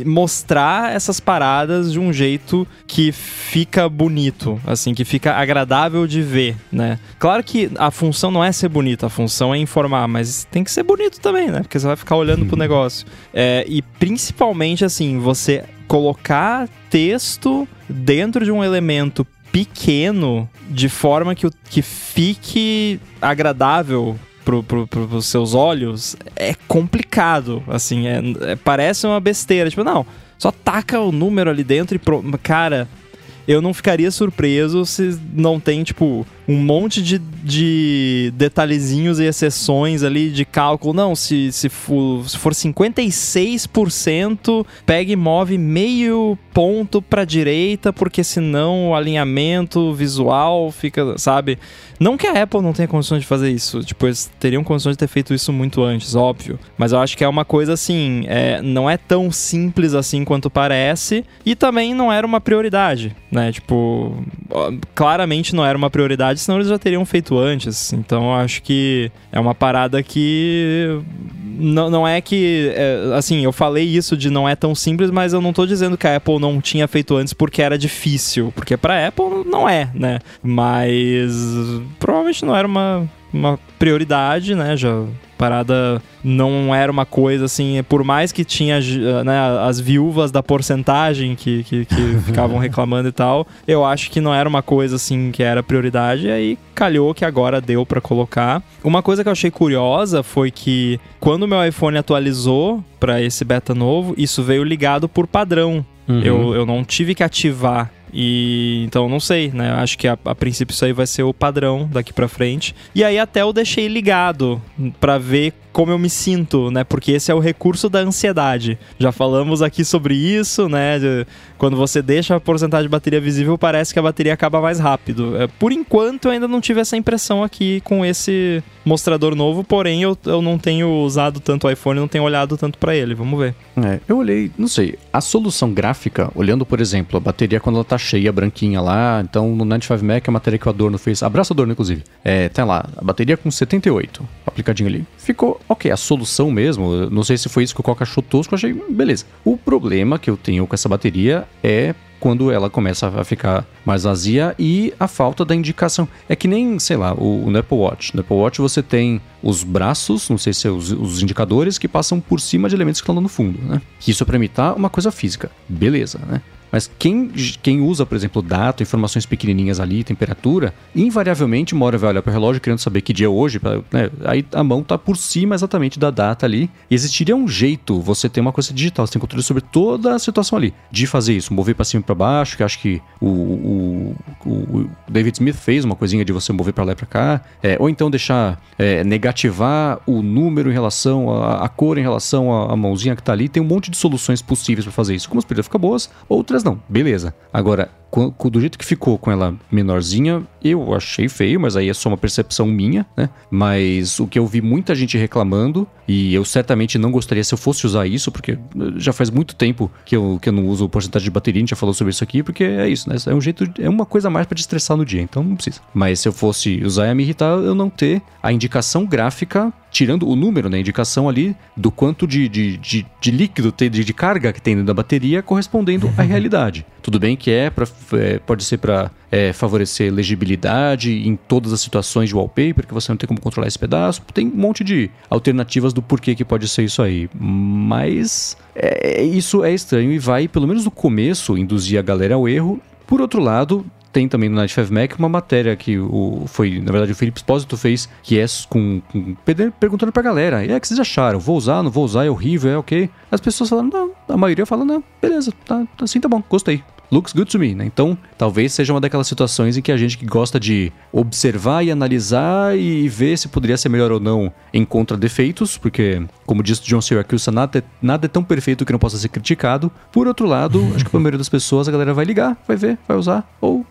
mostrar essas paradas de um jeito que fica bonito, assim, que fica agradável de ver, né? Claro que a função não é ser bonita, a função é informar, mas tem que ser bonito também, né? Porque você vai ficar olhando pro negócio. É, e principalmente, assim, você colocar texto dentro de um elemento pequeno de forma que, que fique agradável pro, pro, pros seus olhos é complicado, assim, é, é, parece uma besteira, tipo, não, só taca o número ali dentro e pro... cara, eu não ficaria surpreso se não tem, tipo, um monte de, de detalhezinhos e exceções ali de cálculo. Não, se, se, for, se for 56%, pega e move meio ponto para direita, porque senão o alinhamento visual fica, sabe? Não que a Apple não tenha condições de fazer isso, tipo, eles teriam condições de ter feito isso muito antes, óbvio. Mas eu acho que é uma coisa assim, é, não é tão simples assim quanto parece, e também não era uma prioridade, né? Tipo, claramente não era uma prioridade senão eles já teriam feito antes. Então acho que é uma parada que. Não, não é que. É, assim, eu falei isso de não é tão simples, mas eu não tô dizendo que a Apple não tinha feito antes porque era difícil. Porque pra Apple não é, né? Mas provavelmente não era uma, uma prioridade, né? Já parada não era uma coisa assim, por mais que tinha né, as viúvas da porcentagem que, que, que (laughs) ficavam reclamando e tal, eu acho que não era uma coisa assim que era prioridade, e aí calhou que agora deu para colocar. Uma coisa que eu achei curiosa foi que quando o meu iPhone atualizou para esse beta novo, isso veio ligado por padrão. Uhum. Eu, eu não tive que ativar e então não sei, né? Acho que a, a princípio isso aí vai ser o padrão daqui para frente. E aí até eu deixei ligado para ver como eu me sinto, né? Porque esse é o recurso da ansiedade. Já falamos aqui sobre isso, né? Quando você deixa a porcentagem de bateria visível, parece que a bateria acaba mais rápido. É, por enquanto, eu ainda não tive essa impressão aqui com esse mostrador novo, porém eu, eu não tenho usado tanto o iPhone, não tenho olhado tanto para ele. Vamos ver. É, eu olhei, não sei, a solução gráfica, olhando, por exemplo, a bateria quando ela tá cheia, branquinha lá, então no 95 Mac é a matéria que o Adorno fez, abraço Adorno, inclusive. É, tá lá, a bateria com 78, aplicadinho ali. Ficou ok, a solução mesmo, não sei se foi isso que o Coca achou tosco, achei beleza. O problema que eu tenho com essa bateria é quando ela começa a ficar mais vazia e a falta da indicação. É que nem, sei lá, o, no Apple Watch. No Apple Watch você tem os braços, não sei se é os, os indicadores, que passam por cima de elementos que estão lá no fundo, né? Isso para imitar uma coisa física. Beleza, né? Mas quem, quem usa, por exemplo, data, informações pequenininhas ali, temperatura, invariavelmente uma hora vai olhar para o relógio querendo saber que dia é hoje, né? aí a mão está por cima exatamente da data ali. E existiria um jeito, você tem uma coisa digital, você tem controle sobre toda a situação ali, de fazer isso, mover para cima e para baixo, que acho que o, o, o, David Smith fez uma coisinha de você mover para lá e para cá, é, ou então deixar é, negativar o número em relação a, a cor em relação à mãozinha que está ali. Tem um monte de soluções possíveis para fazer isso. Como as poderiam ficar boas, outras outras não. Beleza. Agora, do jeito que ficou com ela menorzinha, eu achei feio, mas aí é só uma percepção minha, né? Mas o que eu vi muita gente reclamando, e eu certamente não gostaria se eu fosse usar isso, porque já faz muito tempo que eu, que eu não uso porcentagem de bateria, a gente já falou sobre isso aqui, porque é isso, né? É um jeito, é uma coisa a mais para te estressar no dia, então não precisa. Mas se eu fosse usar e me irritar, eu não ter a indicação gráfica tirando o número, né, indicação ali do quanto de, de, de, de líquido, de, de carga que tem dentro da bateria correspondendo à (laughs) realidade. Tudo bem que é, pra, é pode ser para é, favorecer legibilidade em todas as situações de wallpaper, que você não tem como controlar esse pedaço. Tem um monte de alternativas do porquê que pode ser isso aí. Mas é, isso é estranho e vai, pelo menos no começo, induzir a galera ao erro. Por outro lado, tem também no Night 5 Mac uma matéria que o, foi, na verdade, o Felipe Espósito fez, que é com, com perguntando pra galera, e é que vocês acharam? Vou usar, não vou usar, é horrível, é ok? As pessoas falam, não, a maioria fala, não, beleza, tá, assim tá bom, gostei looks good to me, né? Então, talvez seja uma daquelas situações em que a gente que gosta de observar e analisar e ver se poderia ser melhor ou não encontra defeitos, porque, como disse John Syracuse, nada é, nada é tão perfeito que não possa ser criticado. Por outro lado, acho que a maioria das pessoas a galera vai ligar, vai ver, vai usar, ou,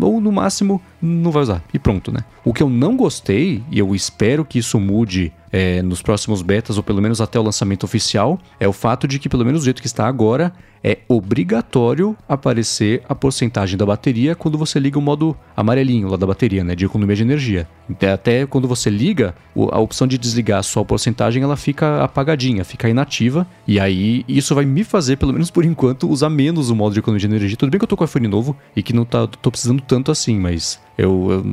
ou no máximo não vai usar. E pronto, né? O que eu não gostei, e eu espero que isso mude é, nos próximos betas, ou pelo menos até o lançamento oficial, é o fato de que, pelo menos do jeito que está agora, é obrigatório aparecer a porcentagem da bateria quando você liga o modo amarelinho lá da bateria, né, de economia de energia. Então, até quando você liga, a opção de desligar só a porcentagem ela fica apagadinha, fica inativa, e aí isso vai me fazer, pelo menos por enquanto, usar menos o modo de economia de energia. Tudo bem que eu tô com o iPhone novo e que não tá, tô precisando tanto assim, mas eu,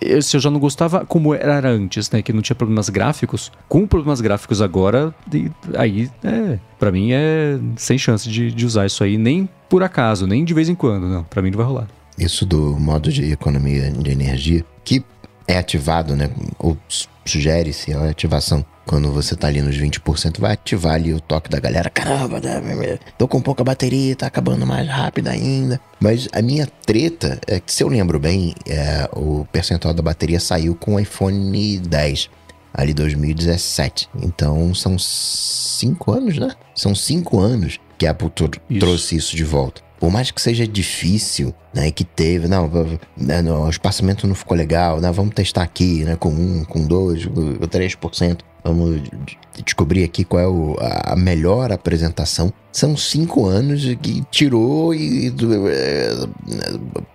eu, se eu já não gostava como era antes, né, que não tinha problemas gráficos, com problemas gráficos agora, aí é, para mim é sem chance de, de usar isso aí nem por acaso, nem de vez em quando, não, para mim não vai rolar. Isso do modo de economia de energia que é ativado, né, ou sugere-se a ativação quando você tá ali nos 20%, vai ativar ali o toque da galera. Caramba, né, tô com pouca bateria, tá acabando mais rápido ainda. Mas a minha treta é que, se eu lembro bem, é, o percentual da bateria saiu com o iPhone 10, ali 2017. Então são cinco anos, né? São cinco anos que a Apple isso. trouxe isso de volta por mais que seja difícil, né, que teve, não, né, o espaçamento não ficou legal, né, vamos testar aqui, né, com um, com dois, com três por cento, vamos descobrir aqui qual é o, a melhor apresentação. São cinco anos que tirou e é,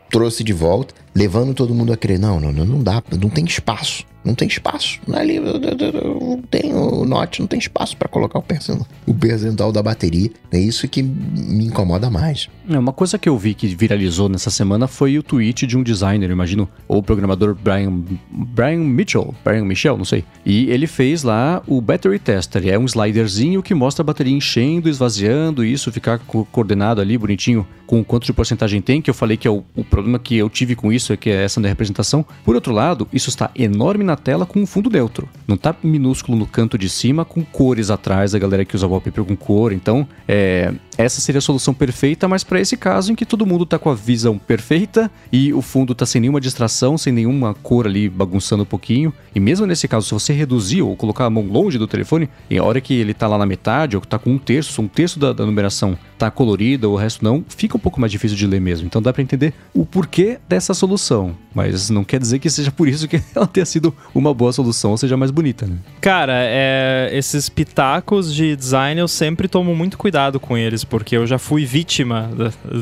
trouxe de volta, levando todo mundo a crer, não, não, não dá, não tem espaço. Não tem espaço. É ali, não tem o Note, não tem espaço para colocar o percentual, o percentual da bateria. É isso que me incomoda mais. É, uma coisa que eu vi que viralizou nessa semana foi o tweet de um designer, imagino, ou programador Brian, Brian Mitchell, Brian Michel, não sei. E ele fez lá o Battery Tester. É um sliderzinho que mostra a bateria enchendo, esvaziando, e isso ficar coordenado ali, bonitinho, com quanto de porcentagem tem, que eu falei que é o, o problema que eu tive com isso, é que é essa representação. Por outro lado, isso está enorme na tela com um fundo neutro. Não tá minúsculo no canto de cima com cores atrás, a galera que usa wallpaper com cor. Então, é, essa seria a solução perfeita, mas para esse caso em que todo mundo tá com a visão perfeita e o fundo tá sem nenhuma distração, sem nenhuma cor ali bagunçando um pouquinho. E mesmo nesse caso, se você reduzir ou colocar a mão longe do telefone, e a hora que ele tá lá na metade ou tá com um terço, um terço da, da numeração tá colorida ou o resto não, fica um pouco mais difícil de ler mesmo. Então dá para entender o porquê dessa solução, mas não quer dizer que seja por isso que (laughs) ela tenha sido uma boa solução ou seja mais bonita, né? Cara, é, esses pitacos de design eu sempre tomo muito cuidado com eles, porque eu já fui vítima,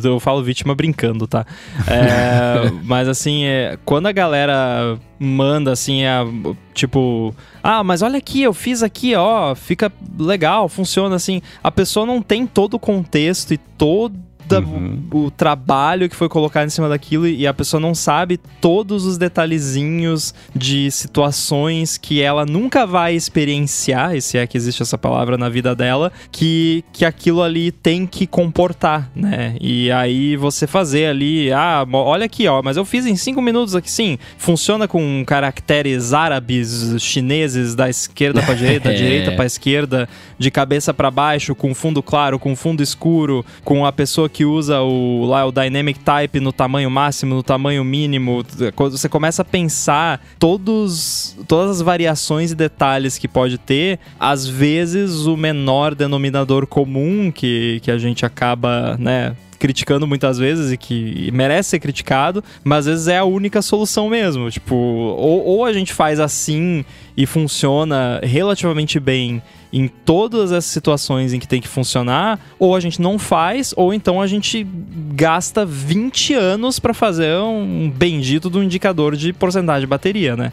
eu falo vítima brincando, tá? É, (laughs) mas assim, é, quando a galera manda assim, a, tipo, ah, mas olha aqui, eu fiz aqui, ó, fica legal, funciona assim. A pessoa não tem todo o contexto e todo uhum. o, trabalho que foi colocado em cima daquilo e a pessoa não sabe todos os detalhezinhos de situações que ela nunca vai experienciar, se é que existe essa palavra na vida dela, que, que aquilo ali tem que comportar, né? E aí você fazer ali, ah, olha aqui, ó, mas eu fiz em cinco minutos aqui, sim, funciona com caracteres árabes, chineses, da esquerda para (laughs) direita, da direita para esquerda, de cabeça para baixo, com fundo claro, com fundo escuro, com a pessoa que que usa o, lá, o Dynamic Type no tamanho máximo, no tamanho mínimo. Você começa a pensar todos, todas as variações e detalhes que pode ter, às vezes o menor denominador comum que, que a gente acaba, né, criticando muitas vezes e que merece ser criticado, mas às vezes é a única solução mesmo. Tipo, ou, ou a gente faz assim e funciona relativamente bem em todas as situações em que tem que funcionar, ou a gente não faz, ou então a gente gasta 20 anos para fazer um bendito do indicador de porcentagem de bateria, né?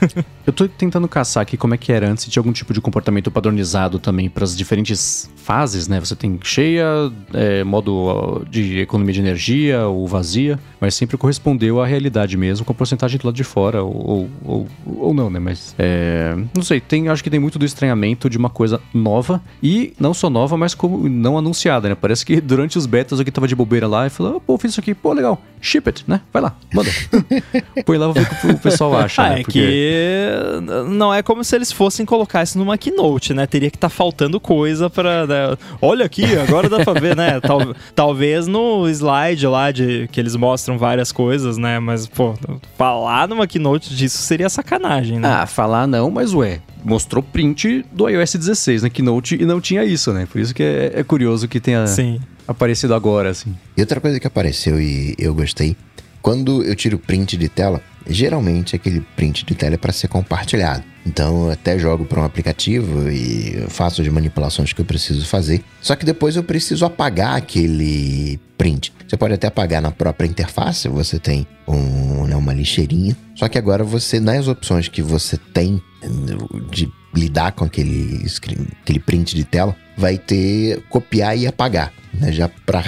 (laughs) Eu tô tentando caçar aqui como é que era antes, se tinha algum tipo de comportamento padronizado também para as diferentes fases, né? Você tem cheia, é, modo de economia de energia ou vazia, mas sempre correspondeu à realidade mesmo, com a porcentagem do lado de fora, ou, ou, ou não, né? Mas, é, não sei, tem, acho que tem muito do estranhamento de uma coisa nova, e não só nova, mas como não anunciada, né? Parece que durante os betas alguém tava de bobeira lá e falou, oh, pô, fiz isso aqui, pô, legal, ship it, né? Vai lá, manda. (laughs) Põe lá, vou ver o que o pessoal acha, ah, né? É que não é como se eles fossem colocar isso numa keynote, né? Teria que estar tá faltando coisa para né? Olha aqui, agora dá pra ver, né? Tal, talvez no slide lá de que eles mostram várias coisas, né? Mas, pô, falar numa keynote disso seria sacanagem, né? Ah, falar não, mas ué, mostrou print do iOS 16 na Keynote e não tinha isso, né? Por isso que é, é curioso que tenha Sim. aparecido agora, assim. E outra coisa que apareceu e eu gostei, quando eu tiro print de tela, geralmente aquele print de tela é para ser compartilhado. Então eu até jogo para um aplicativo e faço as manipulações que eu preciso fazer. Só que depois eu preciso apagar aquele print. Você pode até apagar na própria interface, você tem um, né, uma lixeirinha. Só que agora você, nas opções que você tem de lidar com aquele, screen, aquele print de tela, vai ter copiar e apagar. Né, já para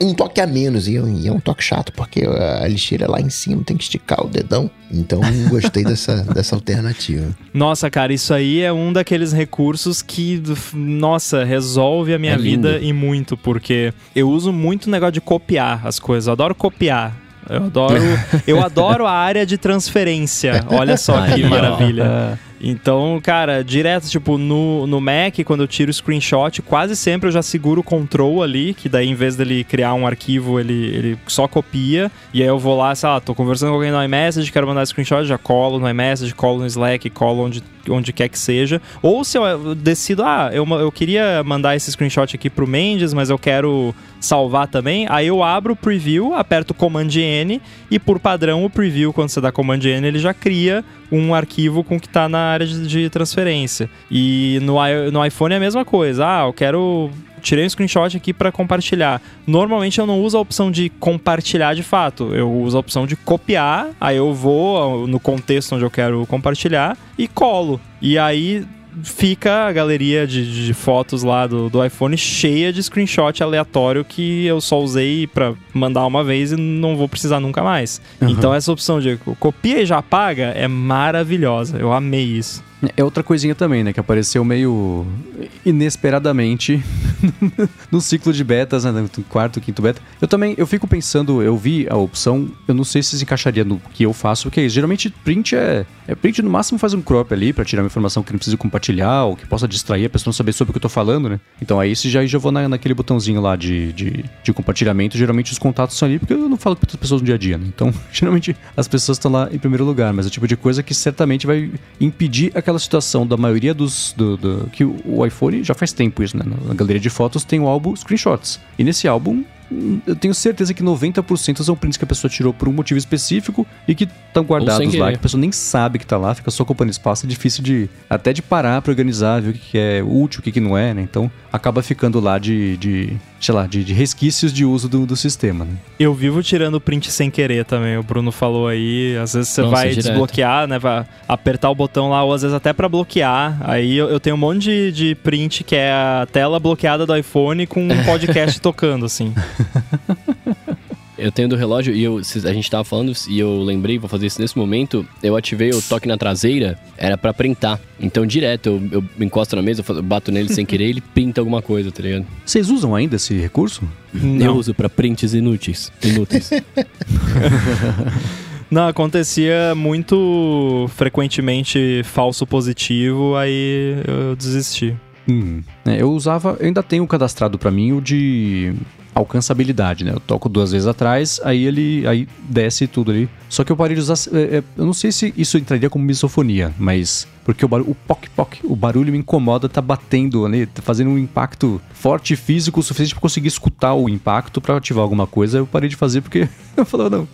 um toque a menos. E, e, é um toque chato, porque a lixeira é lá em cima, tem que esticar o dedão. Então, gostei dessa, (laughs) dessa alternativa. Nossa, cara, isso aí é um daqueles recursos que, nossa, resolve a minha é vida e muito, porque eu uso muito negócio de copiar as coisas. Eu adoro copiar. Eu adoro, (laughs) eu adoro a área de transferência. Olha só (laughs) que maravilha. Então, cara, direto, tipo, no, no Mac, quando eu tiro o screenshot, quase sempre eu já seguro o control ali, que daí em vez dele criar um arquivo, ele, ele só copia. E aí eu vou lá, sei lá, tô conversando com alguém no iMessage, quero mandar screenshot, já colo no iMessage, colo no Slack, colo onde, onde quer que seja. Ou se eu decido, ah, eu, eu queria mandar esse screenshot aqui pro Mendes, mas eu quero salvar também, aí eu abro o preview, aperto Command N e por padrão o preview, quando você dá Command N, ele já cria um arquivo com o que está na área de, de, transferência. E no, no iPhone é a mesma coisa. Ah, eu quero tirei um screenshot aqui para compartilhar. Normalmente eu não uso a opção de compartilhar de fato, eu uso a opção de copiar, aí eu vou no contexto onde eu quero compartilhar e colo. E aí fica a galeria de, de fotos lá do, do, iPhone cheia de screenshot aleatório que eu só usei para mandar uma vez e não vou precisar nunca mais. Uhum. Então essa opção de copia e já apaga é maravilhosa. Eu amei isso. É outra coisinha também, né? Que apareceu meio inesperadamente (laughs) no ciclo de betas, né? No quarto, quinto beta. Eu também, eu fico pensando, eu vi a opção, eu não sei se se encaixaria no que eu faço, porque é isso. Geralmente print é, é print no máximo faz um crop ali para tirar uma informação que não precisa compartilhar ou que possa distrair a pessoa não saber sobre o que eu tô falando, né? Então aí se já, já vou na, naquele botãozinho lá de, de, de, compartilhamento, geralmente os contatos são ali, porque eu não falo com outras pessoas no dia a dia, né? Então, (laughs) geralmente as pessoas estão lá em primeiro lugar, mas é o tipo de coisa que certamente vai impedir a aquela situação da maioria dos. Do, do, que o iPhone já faz tempo isso, né? Na galeria de fotos tem o álbum Screenshots. E nesse álbum eu tenho certeza que 90% são prints que a pessoa tirou por um motivo específico e que estão guardados lá, que a pessoa nem sabe que tá lá, fica só ocupando espaço, é difícil de até de parar para organizar, ver o que é útil, o que não é, né? Então acaba ficando lá de, de sei lá, de, de, resquícios de uso do, do sistema, né? Eu vivo tirando print sem querer também, o Bruno falou aí, às vezes você Nossa, vai direto. desbloquear, né, vai apertar o botão lá, ou às vezes até para bloquear, aí eu, eu, tenho um monte de, de print que é a tela bloqueada do iPhone com um podcast (laughs) tocando, assim. Eu tenho do relógio e eu, a gente tava falando e eu lembrei, vou fazer isso nesse momento. Eu ativei o toque na traseira, era para printar. Então, direto, eu, eu encosto na mesa, eu bato nele sem querer, ele printa alguma coisa, tá ligado? Vocês usam ainda esse recurso? Não. Eu uso para prints inúteis. Inúteis. (laughs) Não, acontecia muito frequentemente falso positivo, aí eu desisti. Hum. É, eu usava, eu ainda tenho cadastrado para mim o de alcançabilidade, né? Eu toco duas vezes atrás, aí ele aí desce tudo ali. Só que eu parei de usar. É, é, eu não sei se isso entraria como misofonia, mas. Porque o barulho, o poc poc, o barulho me incomoda, tá batendo ali, tá fazendo um impacto forte físico o suficiente para conseguir escutar o impacto para ativar alguma coisa. Eu parei de fazer porque (laughs) eu falei, não,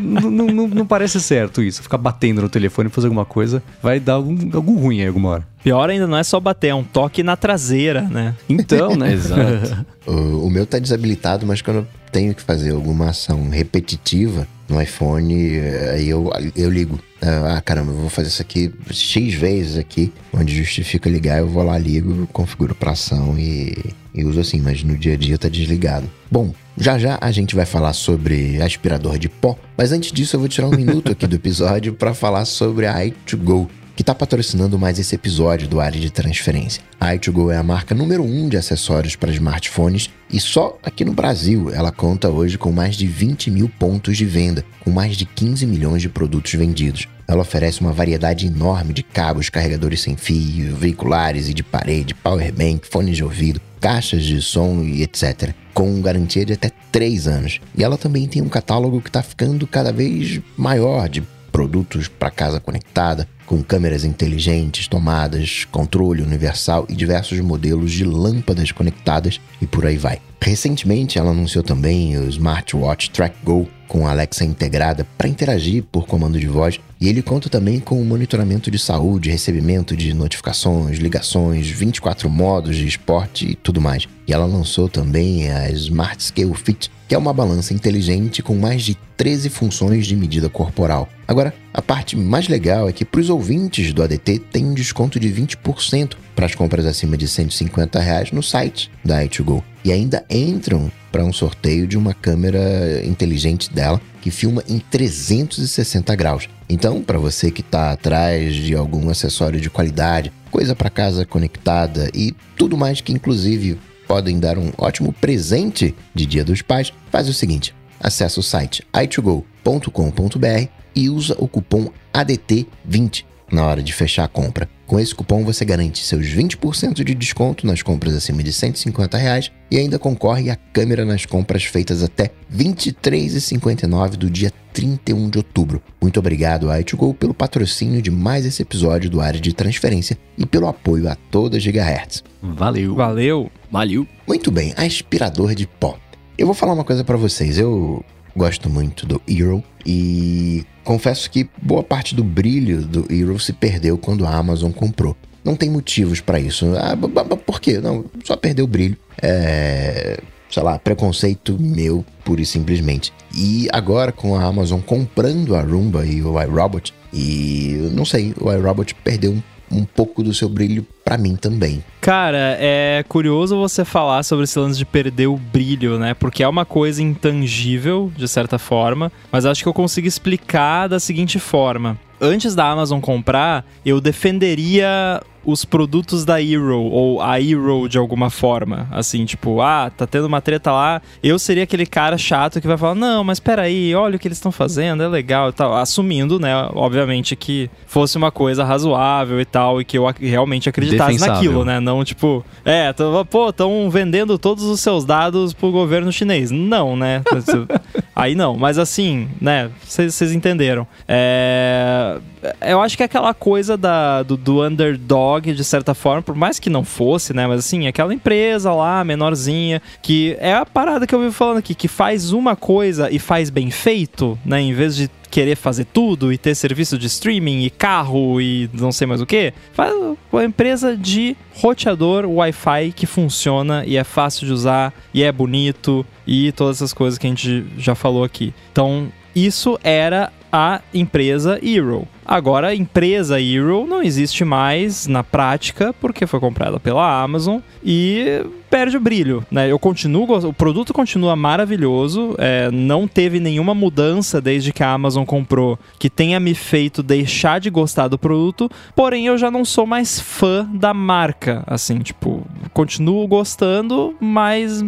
não, não, não, não parece certo isso. Ficar batendo no telefone fazer alguma coisa vai dar algum, algum ruim aí alguma hora. Pior ainda não é só bater, é um toque na traseira, né? Então, né? (laughs) Exato. (laughs) O, o meu tá desabilitado, mas quando eu tenho que fazer alguma ação repetitiva no iPhone, eh, aí eu, eu ligo. Ah, caramba, eu vou fazer isso aqui X vezes aqui, onde justifica ligar, eu vou lá, ligo, configuro pra ação e, e uso assim, mas no dia a dia tá desligado. Bom, já já a gente vai falar sobre aspirador de pó, mas antes disso eu vou tirar um minuto aqui do episódio para falar sobre a i2Go, que está patrocinando mais esse episódio do Área de Transferência. A i2Go é a marca número 1 um de acessórios para smartphones e só aqui no Brasil ela conta hoje com mais de 20 mil pontos de venda, com mais de 15 milhões de produtos vendidos. Ela oferece uma variedade enorme de cabos, carregadores sem fio, veiculares e de parede, powerbank, fones de ouvido, caixas de som e etc. Com garantia de até 3 anos. E ela também tem um catálogo que está ficando cada vez maior de produtos para casa conectada, com câmeras inteligentes, tomadas, controle universal e diversos modelos de lâmpadas conectadas e por aí vai. Recentemente, ela anunciou também o Smartwatch Track Go com Alexa integrada para interagir por comando de voz e ele conta também com o monitoramento de saúde, recebimento de notificações, ligações, 24 modos de esporte e tudo mais. E ela lançou também a Smart Scale Fit, que é uma balança inteligente com mais de 13 funções de medida corporal. Agora, a parte mais legal é que para os ouvintes do ADT tem um desconto de 20% para as compras acima de 150 reais no site da i2Go. E ainda entram para um sorteio de uma câmera inteligente dela que filma em 360 graus. Então, para você que está atrás de algum acessório de qualidade, coisa para casa conectada e tudo mais que inclusive podem dar um ótimo presente de Dia dos Pais, faz o seguinte: acesse o site i2go.com.br e usa o cupom ADT20 na hora de fechar a compra. Com esse cupom você garante seus 20% de desconto nas compras acima de 150 reais e ainda concorre à câmera nas compras feitas até R$ 23,59 do dia 31 de outubro. Muito obrigado a i2Go pelo patrocínio de mais esse episódio do Área de Transferência e pelo apoio a toda Gigahertz. Valeu. Valeu. Valeu. Muito bem, aspirador de pó. Eu vou falar uma coisa para vocês. Eu gosto muito do Hero e confesso que boa parte do brilho do Hero se perdeu quando a Amazon comprou. Não tem motivos para isso. Ah, por quê? Não, só perdeu o brilho. É, sei lá, preconceito meu, pura e simplesmente. E agora com a Amazon comprando a Roomba e o iRobot, e não sei, o iRobot perdeu um um pouco do seu brilho para mim também. Cara, é curioso você falar sobre esse lance de perder o brilho, né? Porque é uma coisa intangível, de certa forma, mas acho que eu consigo explicar da seguinte forma. Antes da Amazon comprar, eu defenderia os produtos da Hero, ou a Hero de alguma forma. Assim, tipo, ah, tá tendo uma treta lá. Eu seria aquele cara chato que vai falar: não, mas peraí, olha o que eles estão fazendo, é legal e tal. Assumindo, né, obviamente, que fosse uma coisa razoável e tal, e que eu realmente acreditasse Defensável. naquilo, né? Não, tipo, é, tô, pô, estão vendendo todos os seus dados pro governo chinês. Não, né? (laughs) Aí não, mas assim, né, vocês entenderam. É eu acho que é aquela coisa da, do, do, underdog, de certa forma, por mais que não fosse, né? Mas assim, aquela empresa lá, menorzinha, que é a parada que eu vivo falando aqui, que faz uma coisa e faz bem feito, né? Em vez de querer fazer tudo e ter serviço de streaming e carro e não sei mais o que, faz uma empresa de roteador Wi-Fi que funciona e é fácil de usar e é bonito e todas essas coisas que a gente já falou aqui. Então, isso era a empresa Hero. Agora, a empresa Hero não existe mais na prática porque foi comprada pela Amazon e perde o brilho, né? Eu continuo, o produto continua maravilhoso, é, não teve nenhuma mudança desde que a Amazon comprou que tenha me feito deixar de gostar do produto, porém eu já não sou mais fã da marca, assim, tipo, continuo gostando, mas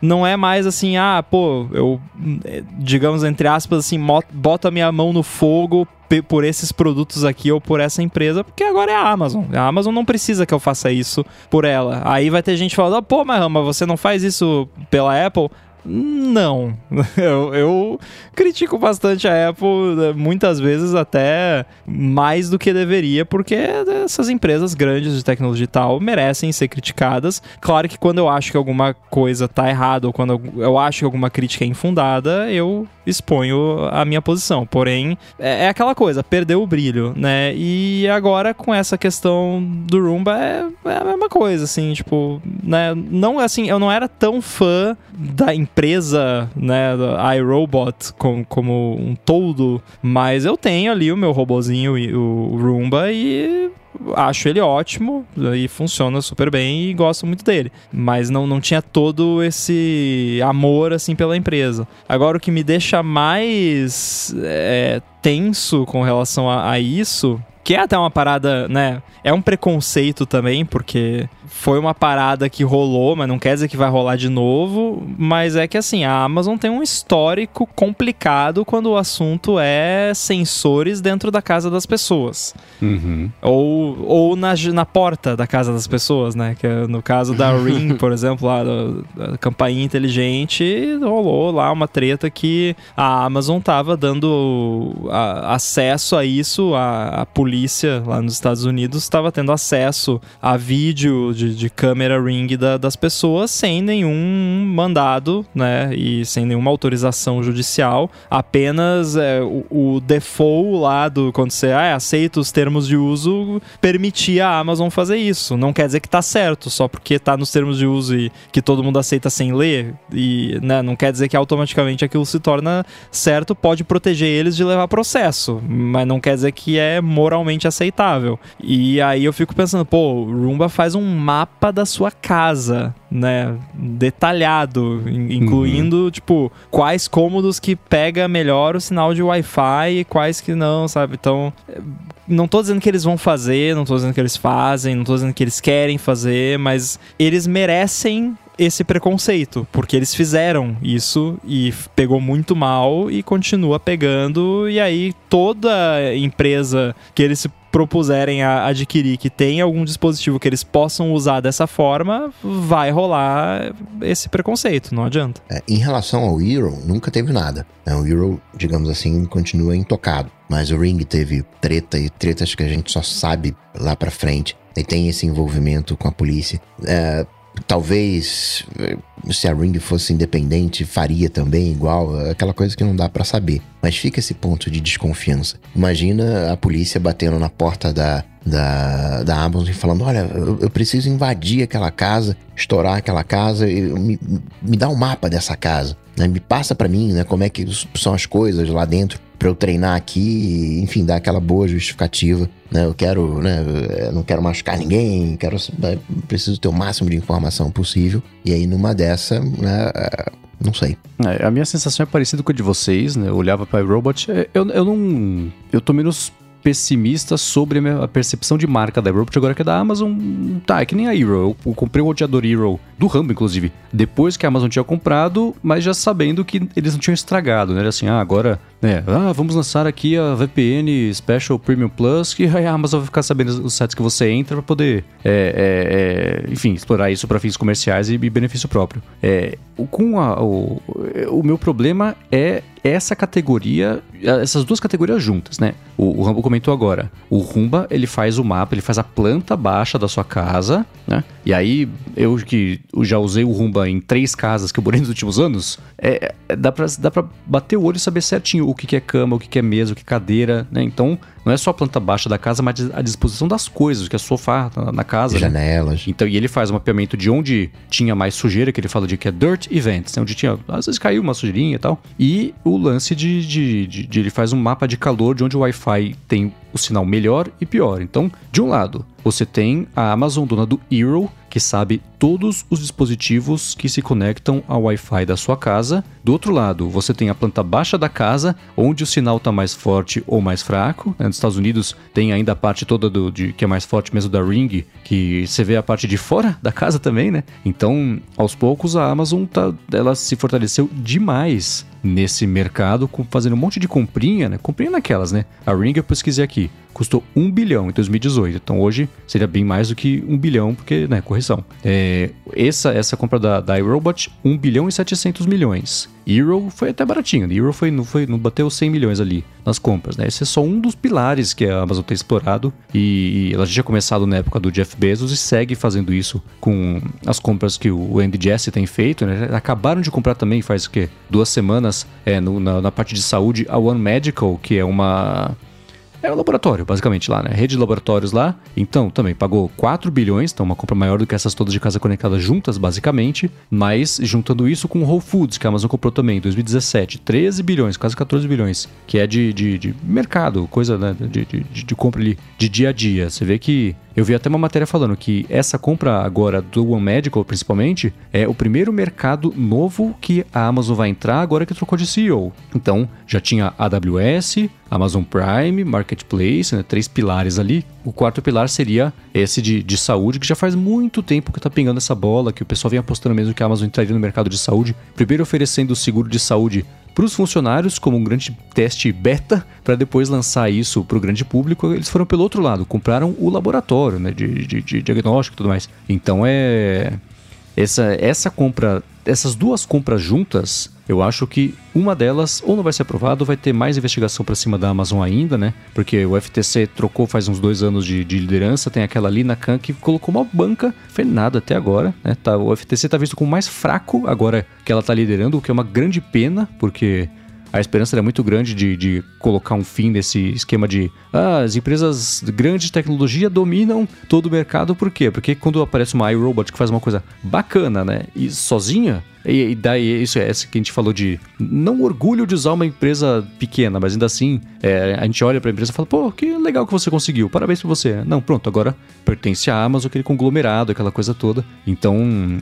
não é mais assim, ah, pô, eu, digamos entre aspas assim, boto a minha mão no fogo por esses produtos aqui ou por essa empresa, porque agora é a Amazon. A Amazon não precisa que eu faça isso por ela. Aí vai ter gente falando, ah, pô, Pô, mas você não faz isso pela Apple? Não. (laughs) Eu, eu, critico bastante a Apple, né, muitas vezes até mais do que deveria, porque essas empresas grandes de tecnologia tal merecem ser criticadas. Claro que quando eu acho que alguma coisa tá errada ou quando eu acho que alguma crítica é infundada, eu exponho a minha posição. Porém, é, é aquela coisa, perdeu o brilho, né? E agora com essa questão do Roomba é, é a mesma coisa, assim, tipo, né? Não, assim, eu não era tão fã da empresa, né, da iRobot como, como um todo, mas eu tenho ali o meu robozinho, o Roomba, e acho ele ótimo e funciona super bem e gosto muito dele. Mas não, não tinha todo esse amor assim pela empresa. Agora o que me deixa mais é, tenso com relação a, a isso que é até uma parada, né? É um preconceito também, porque foi uma parada que rolou, mas não quer dizer que vai rolar de novo. Mas é que assim, a Amazon tem um histórico complicado quando o assunto é sensores dentro da casa das pessoas. Uhum. Ou, ou na, na porta da casa das pessoas, né? Que é no caso da (laughs) Ring, por exemplo, lá da, da campainha inteligente, rolou lá uma treta que a Amazon tava dando a, acesso a isso, a, a polícia lá nos Estados Unidos estava tendo acesso a vídeo de, de câmera ring da, das pessoas sem nenhum mandado, né? E sem nenhuma autorização judicial. Apenas é, o, o, default lá do quando você ah, aceita os termos de uso permitia a Amazon fazer isso. Não quer dizer que tá certo, só porque tá nos termos de uso e que todo mundo aceita sem ler. E né, não quer dizer que automaticamente aquilo se torna certo, pode proteger eles de levar processo. Mas não quer dizer que é moralmente aceitável. E aí eu fico pensando, pô, Roomba faz um mapa da sua casa, né? Detalhado, incluindo, uhum. tipo, quais cômodos que pega melhor o sinal de Wi-Fi e quais que não, sabe? Então, não tô dizendo que eles vão fazer, não tô dizendo que eles fazem, não tô dizendo que eles querem fazer, mas eles merecem esse preconceito, porque eles fizeram isso e pegou muito mal e continua pegando, e aí toda empresa que eles se propuserem a adquirir que tem algum dispositivo que eles possam usar dessa forma, vai rolar esse preconceito, não adianta. É, em relação ao Hero, nunca teve nada. É, o Hero, digamos assim, continua intocado. Mas o Ring teve treta e tretas que a gente só sabe lá pra frente. E tem esse envolvimento com a polícia. É, talvez se a Ring fosse independente faria também igual, aquela coisa que não dá para saber. Mas fica esse ponto de desconfiança. Imagina a polícia batendo na porta da, da, da Amazon e falando: Olha, eu, eu preciso invadir aquela casa, estourar aquela casa, me, me dá um mapa dessa casa. Né? Me passa para mim né, como é que são as coisas lá dentro para eu treinar aqui enfim, dar aquela boa justificativa. Né? Eu quero, né? Eu não quero machucar ninguém, quero, né, preciso ter o máximo de informação possível. E aí, numa dessa, né? Não sei. É, a minha sensação é parecida com a de vocês, né? Eu olhava para o Robot, é, eu, eu não. Eu tô menos pessimista sobre a percepção de marca da Robot agora que é da Amazon. Tá, é que nem a Hero. Eu comprei o roteador Hero do Rambo, inclusive, depois que a Amazon tinha comprado, mas já sabendo que eles não tinham estragado, né? Era assim, ah, agora é, ah, vamos lançar aqui a VPN Special Premium Plus, que a Amazon vai ficar sabendo os sites que você entra para poder, é, é, é, enfim, explorar isso para fins comerciais e, e benefício próprio. É, com a, o, o meu problema é essa categoria, essas duas categorias juntas, né? O, o Rambo comentou agora. O Rumba, ele faz o mapa, ele faz a planta baixa da sua casa, né? E aí, eu que já usei o Rumba em três casas que eu morei nos últimos anos, é, dá, pra, dá pra bater o olho e saber certinho o que, que é cama, o que, que é mesa, o que é cadeira, né? Então, não é só a planta baixa da casa, mas a disposição das coisas, que é sofá na, na casa. Né? Janelas. Então, e ele faz um mapeamento de onde tinha mais sujeira, que ele fala de que é dirt events, né? onde tinha, às vezes caiu uma sujeirinha e tal. E o lance de, de, de, de ele faz um mapa de calor de onde o Wi-Fi tem o sinal melhor e pior. Então, de um lado, você tem a Amazon dona do Eero, que sabe todos os dispositivos que se conectam ao Wi-Fi da sua casa. Do outro lado, você tem a planta baixa da casa, onde o sinal está mais forte ou mais fraco. Nos Estados Unidos tem ainda a parte toda do, de, que é mais forte mesmo da Ring, que você vê a parte de fora da casa também, né? Então, aos poucos, a Amazon tá, ela se fortaleceu demais nesse mercado, fazendo um monte de comprinha, né? Comprinha naquelas, né? A Ring eu pesquisei aqui, custou um bilhão em 2018. Então hoje seria bem mais do que um bilhão, porque, né, correção. É, essa, essa compra da, da iRobot, 1 bilhão e 700 milhões. Euro foi até baratinho. Euro foi, não, foi, não bateu 100 milhões ali nas compras, né? Esse é só um dos pilares que a Amazon tem explorado e, e ela já tinha começado na época do Jeff Bezos e segue fazendo isso com as compras que o Andy Jassy tem feito, né? Acabaram de comprar também faz o quê? Duas semanas é, no, na, na parte de saúde a One Medical, que é uma é um laboratório, basicamente, lá, né? Rede de laboratórios lá. Então, também pagou 4 bilhões, então uma compra maior do que essas todas de casa conectada juntas, basicamente. Mas, juntando isso com o Whole Foods, que a Amazon comprou também em 2017, 13 bilhões, quase 14 bilhões, que é de, de, de mercado, coisa né, de, de, de compra ali, de dia a dia. Você vê que eu vi até uma matéria falando que essa compra agora do One Medical, principalmente, é o primeiro mercado novo que a Amazon vai entrar agora que trocou de CEO. Então, já tinha AWS, Amazon Prime, Marketplace, né, três pilares ali. O quarto pilar seria esse de, de saúde, que já faz muito tempo que está pingando essa bola, que o pessoal vem apostando mesmo que a Amazon entraria no mercado de saúde. Primeiro oferecendo seguro de saúde para os funcionários como um grande teste beta, para depois lançar isso para o grande público. Eles foram pelo outro lado, compraram o laboratório né, de, de, de diagnóstico e tudo mais. Então é. Essa, essa compra, essas duas compras juntas eu acho que uma delas ou não vai ser aprovada ou vai ter mais investigação para cima da Amazon ainda, né? Porque o FTC trocou faz uns dois anos de, de liderança, tem aquela ali na Khan que colocou uma banca, foi nada até agora, né? Tá, o FTC está visto como mais fraco agora que ela está liderando, o que é uma grande pena, porque a esperança era muito grande de, de colocar um fim nesse esquema de ah, as empresas grandes de tecnologia dominam todo o mercado, por quê? Porque quando aparece uma iRobot que faz uma coisa bacana, né? E sozinha, e, e daí, isso é essa que a gente falou de não orgulho de usar uma empresa pequena, mas ainda assim, é, a gente olha para a empresa e fala, pô, que legal que você conseguiu, parabéns para você. Não, pronto, agora pertence à Amazon, aquele conglomerado, aquela coisa toda. Então,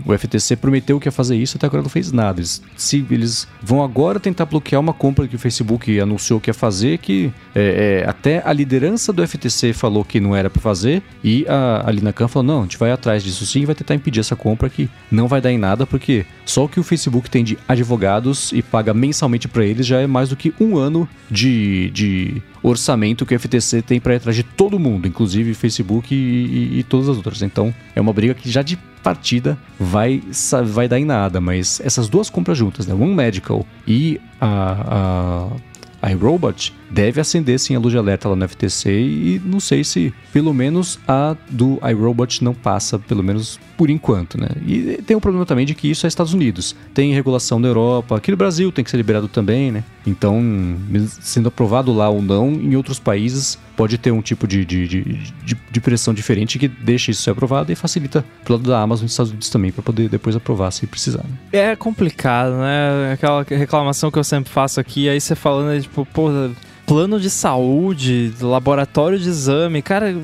o FTC prometeu que ia fazer isso, até agora não fez nada. Eles, se eles vão agora tentar bloquear uma compra que o Facebook anunciou que ia fazer, que é, é, até a liderança do FTC falou que não era para fazer, e a, a Lina Khan falou, não, a gente vai atrás disso sim e vai tentar impedir essa compra que não vai dar em nada, porque só o que o Facebook tem de advogados e paga mensalmente para eles já é mais do que um ano de, de orçamento que o FTC tem para ir atrás de todo mundo, inclusive Facebook e, e, e, todas as outras. Então é uma briga que já de partida vai, vai dar em nada, mas essas duas compras juntas, né? One Medical e a, a iRobot deve acender sim a luz de alerta lá no FTC e não sei se pelo menos a do iRobot não passa, pelo menos por enquanto, né? E tem um problema também de que isso é Estados Unidos. Tem regulação na Europa, aqui no Brasil tem que ser liberado também, né? Então, sendo aprovado lá ou não, em outros países pode ter um tipo de, de, de, de, de pressão diferente que deixa isso ser aprovado e facilita pro lado da Amazon nos Estados Unidos também, para poder depois aprovar se precisar. Né? É complicado, né? Aquela reclamação que eu sempre faço aqui, aí você falando, é tipo, pô, plano de saúde, laboratório de exame, cara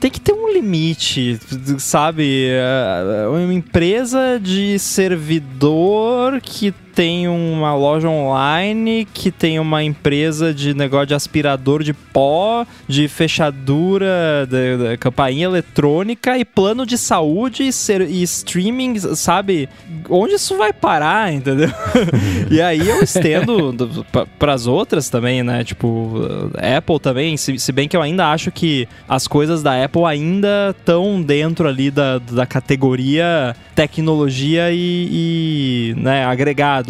tem que ter um limite, sabe? É, uma empresa de servidor que tem uma loja online, que tem uma empresa de negócio de aspirador de pó, de fechadura, de, de campainha eletrônica e plano de saúde e, ser, e streaming, sabe? Onde isso vai parar, entendeu? (laughs) e aí eu estendo para as outras também, né? Tipo, Apple também, se, se bem que eu ainda acho que as coisas da Apple ainda estão dentro ali da, da categoria tecnologia e, e né,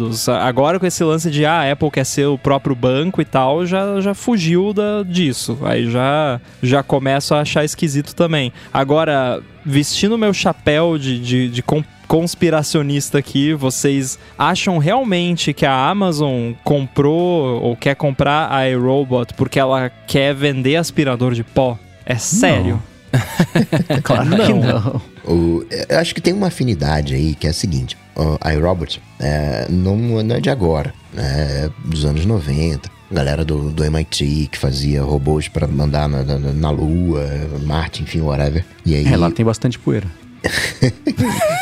agregados. Agora com esse lance de ah, a Apple quer ser o próprio banco e tal, já, já fugiu da, disso. Aí já, já começo a achar esquisito também. Agora, vestindo meu chapéu de, de, de conspiracionista aqui, vocês acham realmente que a Amazon comprou ou quer comprar a iRobot porque ela quer vender aspirador de pó? É sério? Não. (laughs) claro não. que não. O, eu acho que tem uma afinidade aí que é a seguinte: a iRobot é, não, não é de agora, é dos anos 90. Galera do, do MIT que fazia robôs para mandar na, na, na, Lua, Marte, enfim, whatever. E aí... É, lá tem bastante poeira. (laughs)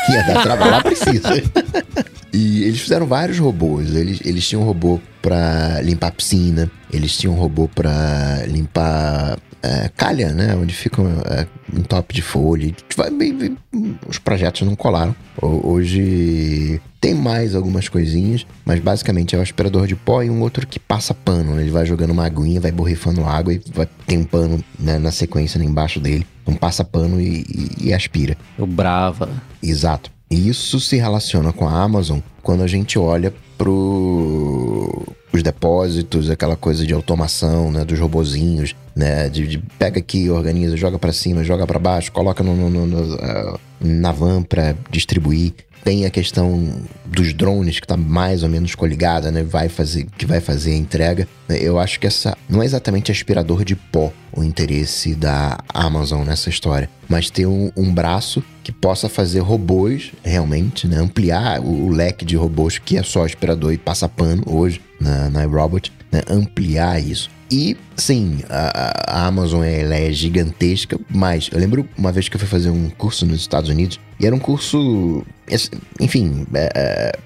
Ia dar trabalho, lá precisa. e eles fizeram vários robôs. Eles, eles tinham um robô para limpar piscina, eles tinham um robô para limpar é, calha, né? Onde ficam é, em top de folha. Vai, os projetos não colaram. Hoje tem mais algumas coisinhas, mas basicamente é o aspirador de pó e um outro que passa pano. Né? Ele vai jogando uma aguinha, vai borrifando água e vai, tem um pano né, na sequência né, embaixo dele. Um passa pano e, e, e aspira. O Brava. Exato. E isso se relaciona com a Amazon quando a gente olha pro os depósitos, aquela coisa de automação, né, dos robozinhos, né, de, de pega aqui, organiza, joga para cima, joga para baixo, coloca no, no, no, uh, na van para distribuir. Tem a questão dos drones que está mais ou menos coligada, né? Vai fazer, que vai fazer a entrega. Eu acho que essa não é exatamente aspirador de pó o interesse da Amazon nessa história, mas ter um, um braço que possa fazer robôs realmente, né? Ampliar o, o, leque de robôs que é só aspirador e passa pano hoje na, na iRobot, né? Ampliar isso. E sim, a, a Amazon ela é gigantesca, mas eu lembro uma vez que eu fui fazer um curso nos Estados Unidos e era um curso, enfim, é, é,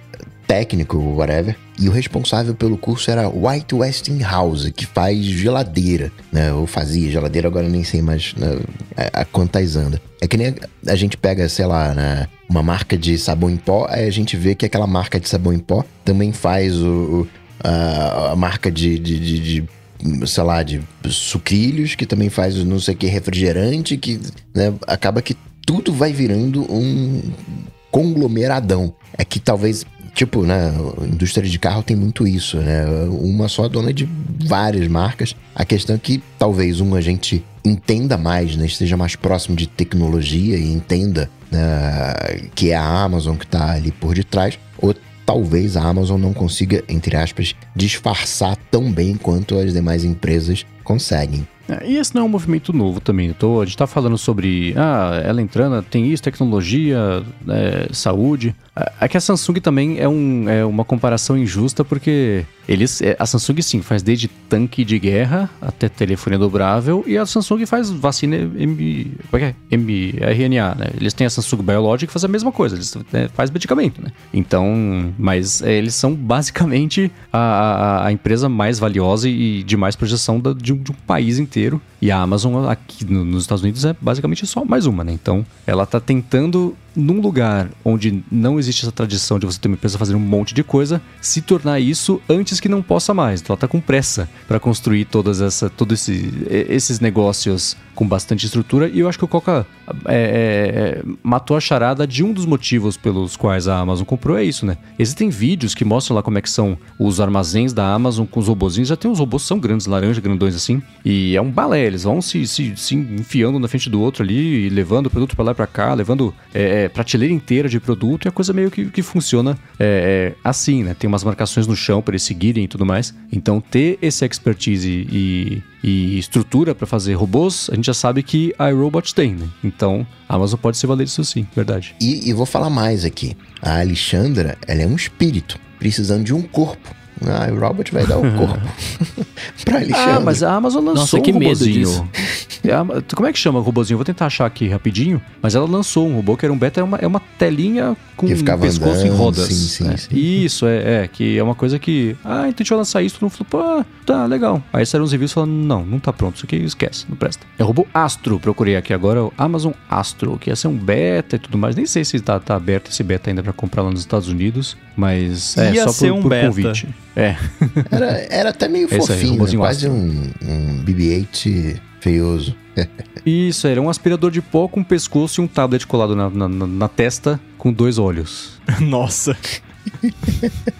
técnico, whatever. E o responsável pelo curso era White Westinghouse, que faz geladeira, né? Ou fazia geladeira, agora nem sei mais né? a, a quantas anda. É que nem a, a gente pega, sei lá, né? uma marca de sabão em pó, aí a gente vê que aquela marca de sabão em pó também faz o, o a, a, marca de, de, de, de sei lá, de sucrilhos, que também faz não sei que, refrigerante, que né, acaba que tudo vai virando um conglomeradão. É que talvez, tipo, né, a indústria de carro tem muito isso, né? Uma só dona de várias marcas. A questão é que talvez um a gente entenda mais, né, esteja mais próximo de tecnologia e entenda né, que é a Amazon que está ali por detrás. Outro talvez a Amazon não consiga, entre aspas, disfarçar tão bem quanto as demais empresas conseguem. É, e esse não é um movimento novo também. Tô, a gente está falando sobre, ah, ela entrando, tem isso, tecnologia, é, saúde. É que a Samsung também é, um, é uma comparação injusta porque eles, é, a Samsung sim faz desde tanque de guerra até telefonia dobrável e a Samsung faz vacina M, é, é? mRNA, né? Eles têm a Samsung Biologic que faz a mesma coisa, eles né, faz medicamento, né? Então, mas é, eles são basicamente a, a, a, empresa mais valiosa e de mais projeção da, de, de, um, país inteiro. E a Amazon aqui no, nos Estados Unidos é basicamente só mais uma, né? Então, ela tá tentando num lugar onde não existe essa tradição de você ter uma empresa fazendo um monte de coisa, se tornar isso antes que não possa mais. Então ela está com pressa para construir todas essa, todos esse, esses negócios com bastante estrutura. E eu acho que o Coca é, é, é, matou a charada de um dos motivos pelos quais a Amazon comprou, é isso, né? Existem vídeos que mostram lá como é que são os armazéns da Amazon com os robozinhos. Já tem uns robôs são grandes, laranja, grandões assim. E é um balé, eles vão se, se, se enfiando na frente do outro ali, levando o produto para lá e pra cá, levando é, é, prateleira inteira de produto. E a coisa meio que, que funciona é, assim, né? Tem umas marcações no chão para eles seguirem e tudo mais. Então ter esse expertise e, e estrutura para fazer robôs, a gente já sabe que a iRobot tem, né? Então, a Amazon pode ser valer isso sim, verdade. E, e vou falar mais aqui. A Alexandra, ela é um espírito, precisando de um corpo. Ah, o Robot vai dar o (laughs) corpo (laughs) pra Alexandre. Ah, mas a Amazon lançou Nossa, que um medo disso. É como é que chama o robozinho? Vou tentar achar aqui rapidinho. Mas ela lançou um robô que era um beta, é uma, é uma telinha com um pescoço andando, em rodas. Sim, sim, né? sim. Isso, é, é, que é uma coisa que. Ah, então a gente vai lançar isso. Todo mundo falou, pô, tá legal. Aí saíram uns reviews falando, não, não tá pronto. Isso aqui esquece, não presta. É o robô Astro, procurei aqui agora, o Amazon Astro, que ia ser um beta e tudo mais. Nem sei se tá, tá aberto esse beta ainda para comprar lá nos Estados Unidos, mas é ia só ser por, um por beta. convite. É. Era, era até meio Esse aí, fofinho, né? quase um, um BB-8 feioso. Isso, era um aspirador de pó com um pescoço e um tablet colado na, na, na- na testa com dois olhos. (laughs) Nossa. (laughs)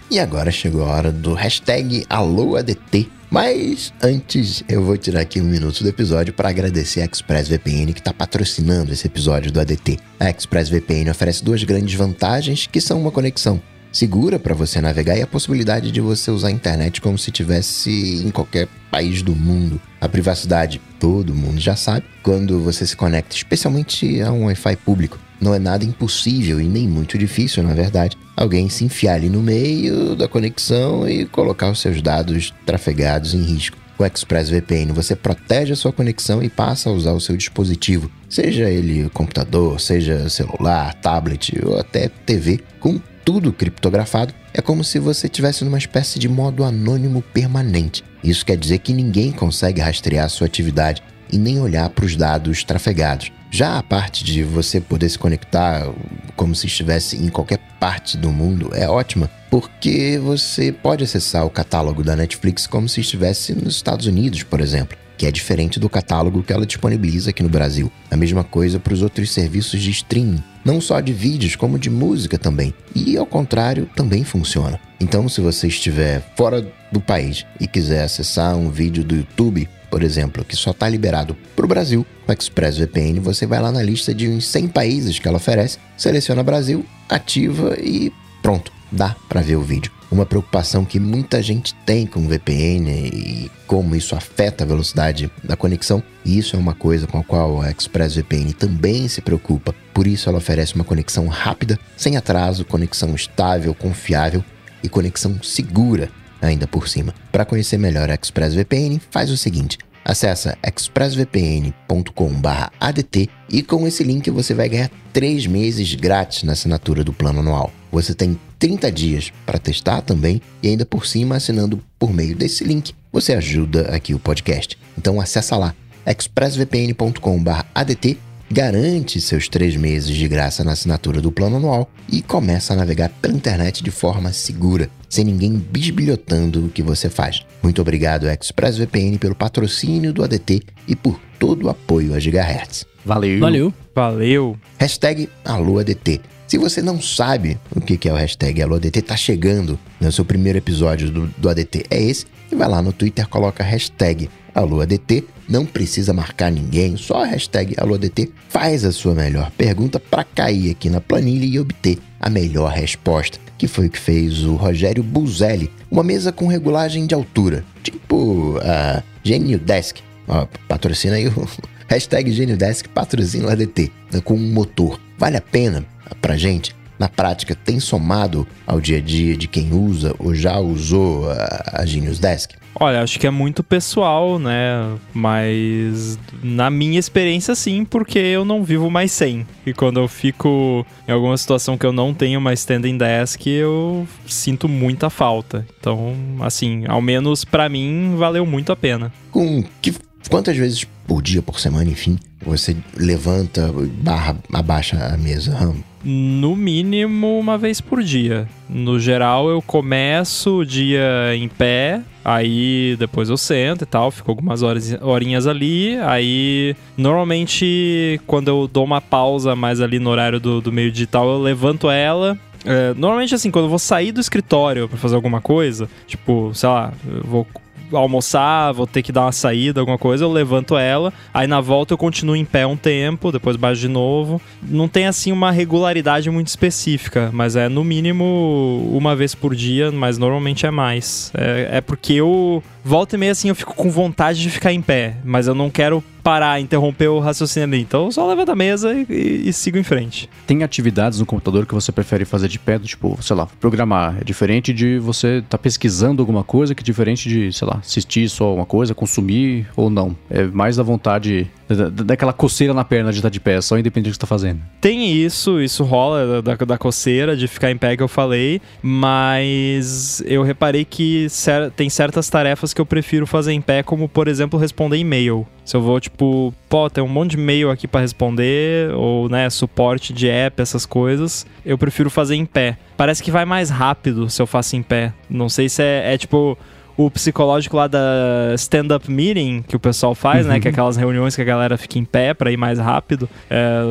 E agora chegou a hora do hashtag AlôADT. Mas antes, eu vou tirar aqui um minuto do episódio para agradecer a ExpressVPN que está patrocinando esse episódio do ADT. A ExpressVPN oferece duas grandes vantagens que são uma conexão segura para você navegar e a possibilidade de você usar a internet como se estivesse em qualquer país do mundo. A privacidade, todo mundo já sabe, quando você se conecta, especialmente a um Wi-Fi público. Não é nada impossível e nem muito difícil, na verdade, alguém se enfiar ali no meio da conexão e colocar os seus dados trafegados em risco. Com o ExpressVPN, você protege a sua conexão e passa a usar o seu dispositivo, seja ele computador, seja celular, tablet ou até TV, com tudo criptografado. É como se você estivesse numa espécie de modo anônimo permanente. Isso quer dizer que ninguém consegue rastrear sua atividade. e nem olhar para os dados trafegados. Já a parte de você poder se conectar como se estivesse em qualquer parte do mundo é ótima, porque você pode acessar o catálogo da Netflix como se estivesse nos Estados Unidos, por exemplo que é diferente do catálogo que ela disponibiliza aqui no Brasil. A mesma coisa para os outros serviços de streaming, não só de vídeos, como de música também. E ao contrário, também funciona. Então, se você estiver fora do país e quiser acessar um vídeo do YouTube, por exemplo, que só está liberado para o Brasil, o ExpressVPN, você vai lá na lista de uns 100 países que ela oferece, seleciona Brasil, ativa e pronto, dá para ver o vídeo uma preocupação que muita gente tem com VPN e como isso afeta a velocidade da conexão. E isso é uma coisa com a qual a ExpressVPN também se preocupa. Por isso ela oferece uma conexão rápida, sem atraso, conexão estável, confiável e conexão segura ainda por cima. Para conhecer melhor a ExpressVPN, faz o seguinte: Acesse expressvpn.com/adt e com esse link você vai ganhar 3 meses grátis na assinatura do plano anual. Você tem 30 dias para testar também e ainda por cima assinando por meio desse link você ajuda aqui o podcast. Então acessa lá expressvpn.com/adt garante seus três meses de graça na assinatura do plano anual e começa a navegar pela internet de forma segura, sem ninguém bisbilhotando o que você faz. Muito obrigado, ExpressVPN, pelo patrocínio do ADT e por todo o apoio a Gigahertz. Valeu! Valeu! Valeu! Hashtag AlôADT. Se você não sabe o que é o hashtag AlôADT, tá chegando no seu primeiro episódio do, do ADT, é esse, e vai lá no Twitter, coloca hashtag AlôADT, não precisa marcar ninguém, só a hashtag AlôADT, faz a sua melhor pergunta para cair aqui na planilha e obter a melhor resposta, que foi o que fez o Rogério Buzelli, uma mesa com regulagem de altura, tipo a Genio Desk, Ó, patrocina aí o (laughs) hashtag Genio Desk, patrocina o ADT, né, com um motor. Vale a pena pra gente? Na prática, tem somado ao dia a dia de quem usa ou já usou a, a Genius Desk? Olha, acho que é muito pessoal, né? Mas na minha experiência, sim, porque eu não vivo mais sem. E quando eu fico em alguma situação que eu não tenho mais standing desk, eu sinto muita falta. Então, assim, ao menos para mim, valeu muito a pena. Com que quantas vezes por dia, por semana, enfim, você levanta, barra, abaixa a mesa? No mínimo uma vez por dia. No geral, eu começo o dia em pé, aí depois eu sento e tal, fico algumas horas, horinhas ali. Aí, normalmente, quando eu dou uma pausa mais ali no horário do, do meio digital, eu levanto ela, é, normalmente, assim, quando eu vou sair do escritório para fazer alguma coisa, tipo, sei lá, eu vou almoçar, vou ter que dar uma saída, alguma coisa, eu levanto ela, aí na volta eu continuo em pé um tempo, depois baixo de novo. Não tem assim uma regularidade muito específica, mas é no mínimo uma vez por dia, mas normalmente é mais. É, é porque eu volta e meia assim eu fico com vontade de ficar em pé, mas eu não quero parar, interromper o raciocínio ali. Então só levo da mesa e, e, e, sigo em frente. Tem atividades no computador que você prefere fazer de pé, tipo, sei lá, programar. É diferente de você estar tá pesquisando alguma coisa, que é diferente de, sei lá, assistir só uma coisa, consumir ou não. É mais da vontade daquela coceira na perna de estar de pé, só independente do que você está fazendo. Tem isso, isso rola da, da coceira, de ficar em pé que eu falei, mas eu reparei que cer tem certas tarefas que eu prefiro fazer em pé, como por exemplo responder e-mail. Se eu vou, tipo, pô, tem um monte de e-mail aqui para responder, ou, né, suporte de app, essas coisas, eu prefiro fazer em pé. Parece que vai mais rápido se eu faço em pé. Não sei se é, é tipo o psicológico lá da stand-up meeting que o pessoal faz, uhum. né? Que é uhum. aquelas reuniões que a galera fica em pé para ir mais rápido. É,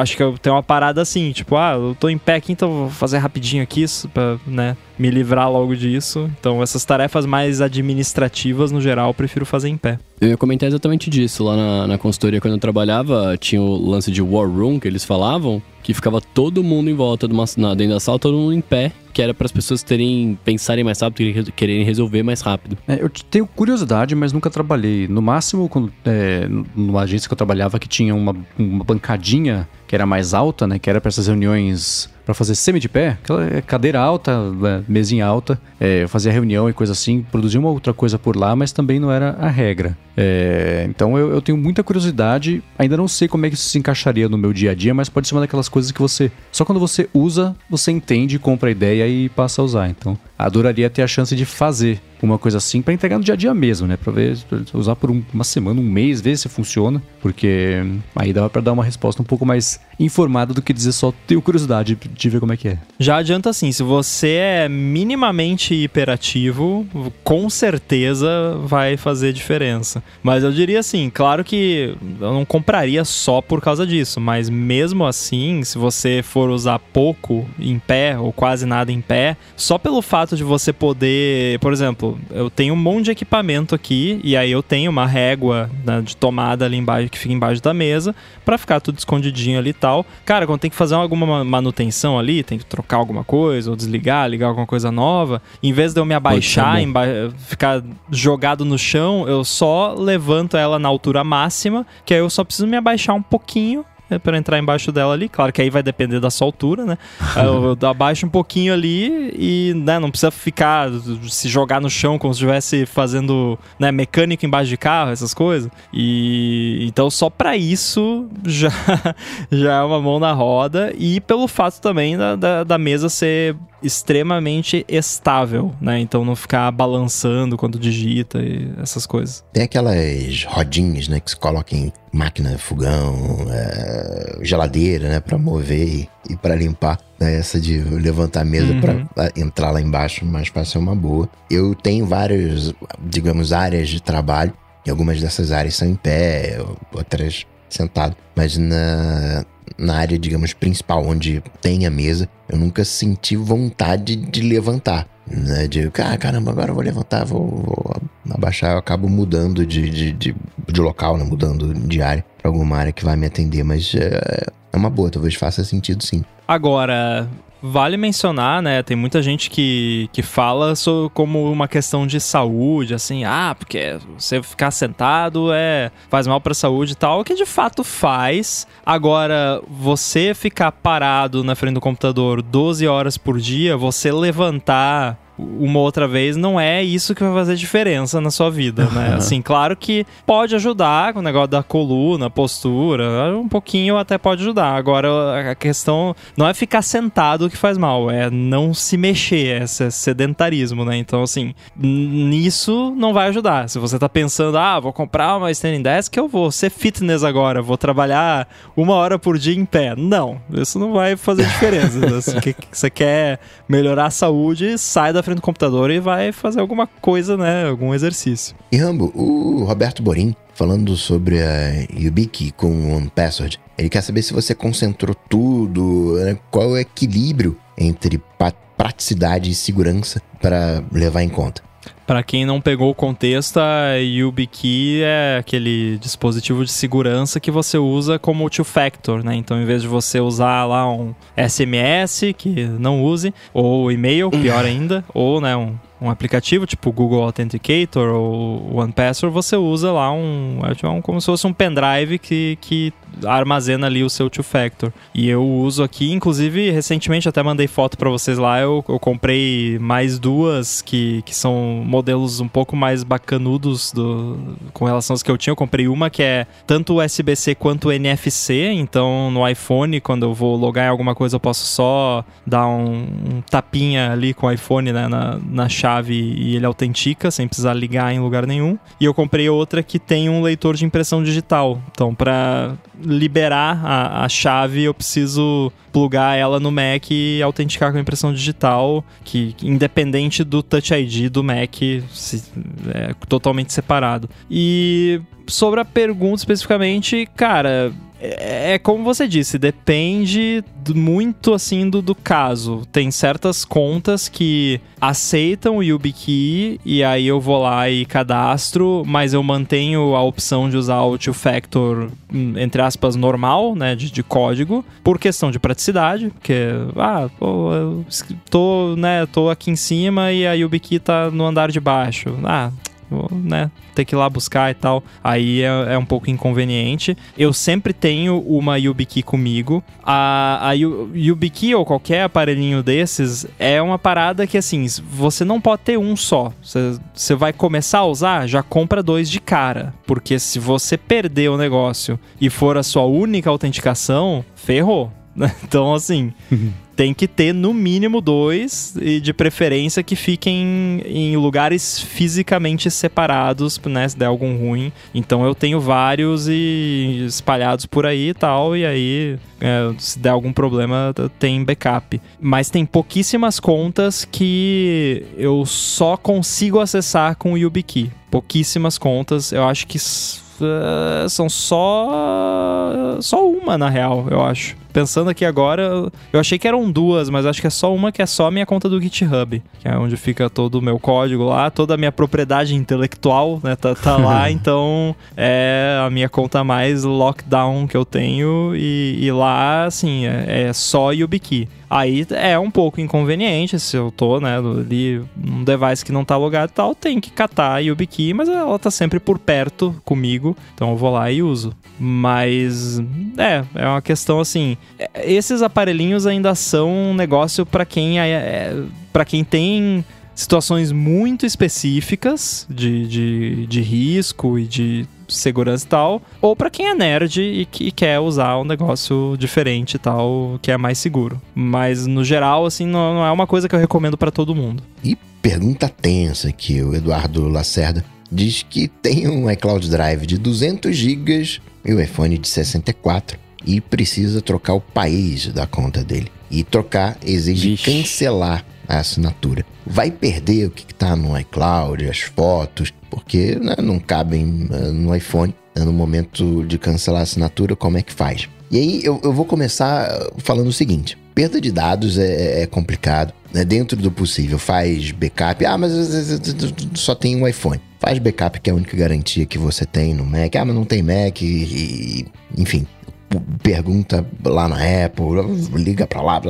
acho que eu tenho uma parada assim, tipo, ah, eu tô em pé aqui, então vou fazer rapidinho aqui, pra, né? Me livrar logo disso. Então, essas tarefas mais administrativas, no geral, eu prefiro fazer em pé. Eu ia comentar exatamente disso. Lá na, na consultoria, quando eu trabalhava, tinha o lance de war room que eles falavam, que ficava todo mundo em volta de uma, na, dentro da sala, todo mundo em pé, que era para as pessoas terem pensarem mais rápido, quererem resolver mais rápido. É, eu tenho curiosidade, mas nunca trabalhei. No máximo, quando, é, numa agência que eu trabalhava que tinha uma, uma bancadinha que era mais alta, né? Que era para essas reuniões para fazer semi de pé, aquela cadeira alta, né, mesinha alta, é, fazia reunião e coisa assim, produzia uma outra coisa por lá, mas também não era a regra. É, então eu, eu, tenho muita curiosidade, ainda não sei como é que isso se encaixaria no meu dia a dia, mas pode ser uma daquelas coisas que você, só quando você usa, você entende, compra a ideia e passa a usar. Então adoraria ter a chance de fazer uma coisa assim para entregar no dia a dia mesmo, né? Para ver, pra usar por um- uma semana, um mês, ver se funciona, porque aí dava para dar uma resposta um pouco mais informada do que dizer só tenho curiosidade de ver como é que é. Já adianta assim, se você é minimamente hiperativo, com certeza vai fazer diferença. Mas eu diria assim, claro que eu não compraria só por causa disso, mas mesmo assim, se você for usar pouco em pé ou quase nada em pé, só pelo fato de você poder, por exemplo, eu tenho um monte de equipamento aqui e aí eu tenho uma régua né, de tomada ali embaixo que fica embaixo da mesa pra ficar tudo escondidinho ali e tal. Cara, quando tem que fazer alguma ma- manutenção ali, tem que trocar alguma coisa ou desligar, ligar alguma coisa nova, em vez de eu me abaixar, emba- ficar jogado no chão, eu só levanto ela na altura máxima, que aí eu só preciso me abaixar um pouquinho é, para entrar embaixo dela ali. Claro que aí vai depender da sua altura, né? (laughs) Eu, eu abaixo um pouquinho ali e né, não precisa ficar se jogar no chão como se estivesse fazendo né, mecânico embaixo de carro, essas coisas. E então só para isso (laughs) já, já é uma mão na roda e pelo fato também da, da, da mesa ser extremamente estável, né? Então não ficar balançando quando digita e essas coisas. Tem aquelas rodinhas, né, que se coloca em máquina, fogão, é, geladeira, né, pra mover e, e para limpar. Né, essa de levantar a mesa Uhum. pra ah, entrar lá embaixo, mas para ser uma boa. Eu tenho várias, digamos, áreas de trabalho. E algumas dessas áreas são em pé, outras sentado. Mas na, na área, digamos, principal, onde tem a mesa, eu nunca senti vontade de levantar. Né? De, ah, caramba, agora eu vou levantar, vou, vou abaixar, eu acabo mudando de, de, de, de local, né? mudando de área para alguma área que vai me atender, mas é, é uma boa, talvez faça sentido sim. Agora, vale mencionar, né? Tem muita gente que, que fala so- como uma questão de saúde, assim, ah, porque você ficar sentado é faz mal pra saúde e tal, que de fato faz. Agora, você ficar parado na frente do computador 12 horas por dia, você levantar uma outra vez, não é isso que vai fazer diferença na sua vida, né? Assim, claro que pode ajudar com o negócio da coluna, postura, um pouquinho até pode ajudar. Agora, a questão não é ficar sentado que faz mal, é não se mexer, é esse sedentarismo, né? Então, assim, nisso não vai ajudar. Se você tá pensando, ah, vou comprar uma standing desk, eu vou ser fitness agora, vou trabalhar uma hora por dia em pé. Não, isso não vai fazer diferença. (laughs) Se que você quer melhorar a saúde, sai da frente do computador e vai fazer alguma coisa, né? Algum exercício. E Rambo, o Roberto Borim, falando sobre a YubiKey com o OnePassword, ele quer saber se você concentrou tudo, né? qual o equilíbrio entre praticidade e segurança para levar em conta. Pra quem não pegou o contexto, a YubiKey é aquele dispositivo de segurança que você usa como two-factor, né? Então, em vez de você usar lá um SMS, que não use, ou e-mail, pior (laughs) ainda, ou né, um, um aplicativo tipo Google Authenticator ou OnePassword, você usa lá um, é tipo um como se fosse um pendrive que, que armazena ali o seu two-factor. E eu uso aqui, inclusive, recentemente até mandei foto pra vocês lá, eu, eu comprei mais duas que, que são modelos um pouco mais bacanudos do, com relação às que eu tinha. Eu comprei uma que é tanto USB-C quanto NFC, então no iPhone, quando eu vou logar em alguma coisa, eu posso só dar um, um tapinha ali com o iPhone né, na, na chave e ele autentica, sem precisar ligar em lugar nenhum. E eu comprei outra que tem um leitor de impressão digital. Então, para liberar a, a chave, eu preciso plugar ela no Mac e autenticar com a impressão digital, que independente do Touch ID do Mac, se- é totalmente separado. E sobre a pergunta especificamente, cara, é, é como você disse, depende do- muito assim do, do caso. Tem certas contas que aceitam o YubiKey e aí eu vou lá e cadastro, mas eu mantenho a opção de usar o two-factor, hum, entre aspas, normal, né, de, de código, por questão de praticidade, porque, ah, pô, eu tô, né, tô aqui em cima e a YubiKey tá no andar de baixo. Ah, vou, né, ter que ir lá buscar e tal. Aí é, é um pouco inconveniente. Eu sempre tenho uma YubiKey comigo. A, a Yu- YubiKey ou qualquer aparelhinho desses é uma parada que, assim, você não pode ter um só. Você- Você vai começar a usar, já compra dois de cara. Porque se você perder o negócio e for a sua única autenticação, ferrou. (laughs) Então, assim, tem que ter no mínimo dois, e de preferência que fiquem em lugares fisicamente separados, né? Se der algum ruim. Então eu tenho vários e espalhados por aí e tal, e aí é, se der algum problema tem backup. Mas tem pouquíssimas contas que eu só consigo acessar com o YubiKey. Pouquíssimas contas, eu acho que uh, são só só uma na real, eu acho. Pensando aqui agora, eu achei que eram duas, mas acho que é só uma que é só a minha conta do GitHub, que é onde fica todo o meu código lá, toda a minha propriedade intelectual, né, tá, tá (laughs) lá, então é a minha conta mais lockdown que eu tenho e, e lá, assim, é, é só YubiKey. Aí é um pouco inconveniente se eu tô, né, ali num device que não tá logado e tal, tem que catar a YubiKey, mas ela tá sempre por perto comigo, então eu vou lá e uso. Mas é, é uma questão assim, esses aparelhinhos ainda são um negócio para quem é, é para quem tem situações muito específicas de, de, de risco e de segurança e tal, ou para quem é nerd e que quer usar um negócio diferente e tal, que é mais seguro. Mas no geral, assim, não, não é uma coisa que eu recomendo para todo mundo. E pergunta tensa que o Eduardo Lacerda diz que tem um iCloud Drive de 200 GB e o iPhone de 64 e precisa trocar o país da conta dele. E trocar exige Vixe. cancelar a assinatura. Vai perder o que está no iCloud, as fotos, porque né, não cabem uh, no iPhone. Né, no momento de cancelar a assinatura, como é que faz? E aí eu, eu vou começar falando o seguinte: perda de dados é, é complicado. Né? Dentro do possível, faz backup. Ah, mas só tem um iPhone. Faz backup, que é a única garantia que você tem no Mac. Ah, mas não tem Mac, e, e enfim pergunta lá na Apple, liga pra lá,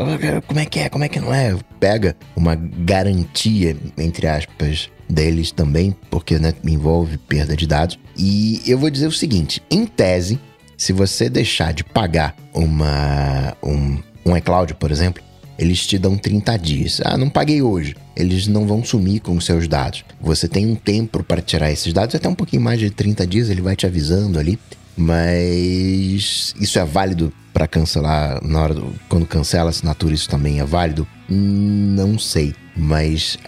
como é que é, como é que não é? Pega uma garantia, entre aspas, deles também, porque né, envolve perda de dados. E eu vou dizer o seguinte: em tese, se você deixar de pagar uma, um, um iCloud, por exemplo, eles te dão 30 dias. Ah, não paguei hoje. Eles não vão sumir com os seus dados. Você tem um tempo para tirar esses dados, até um pouquinho mais de 30 dias, ele vai te avisando ali. Mas isso é válido para cancelar na hora do, quando cancela a assinatura, isso também é válido? Não sei, mas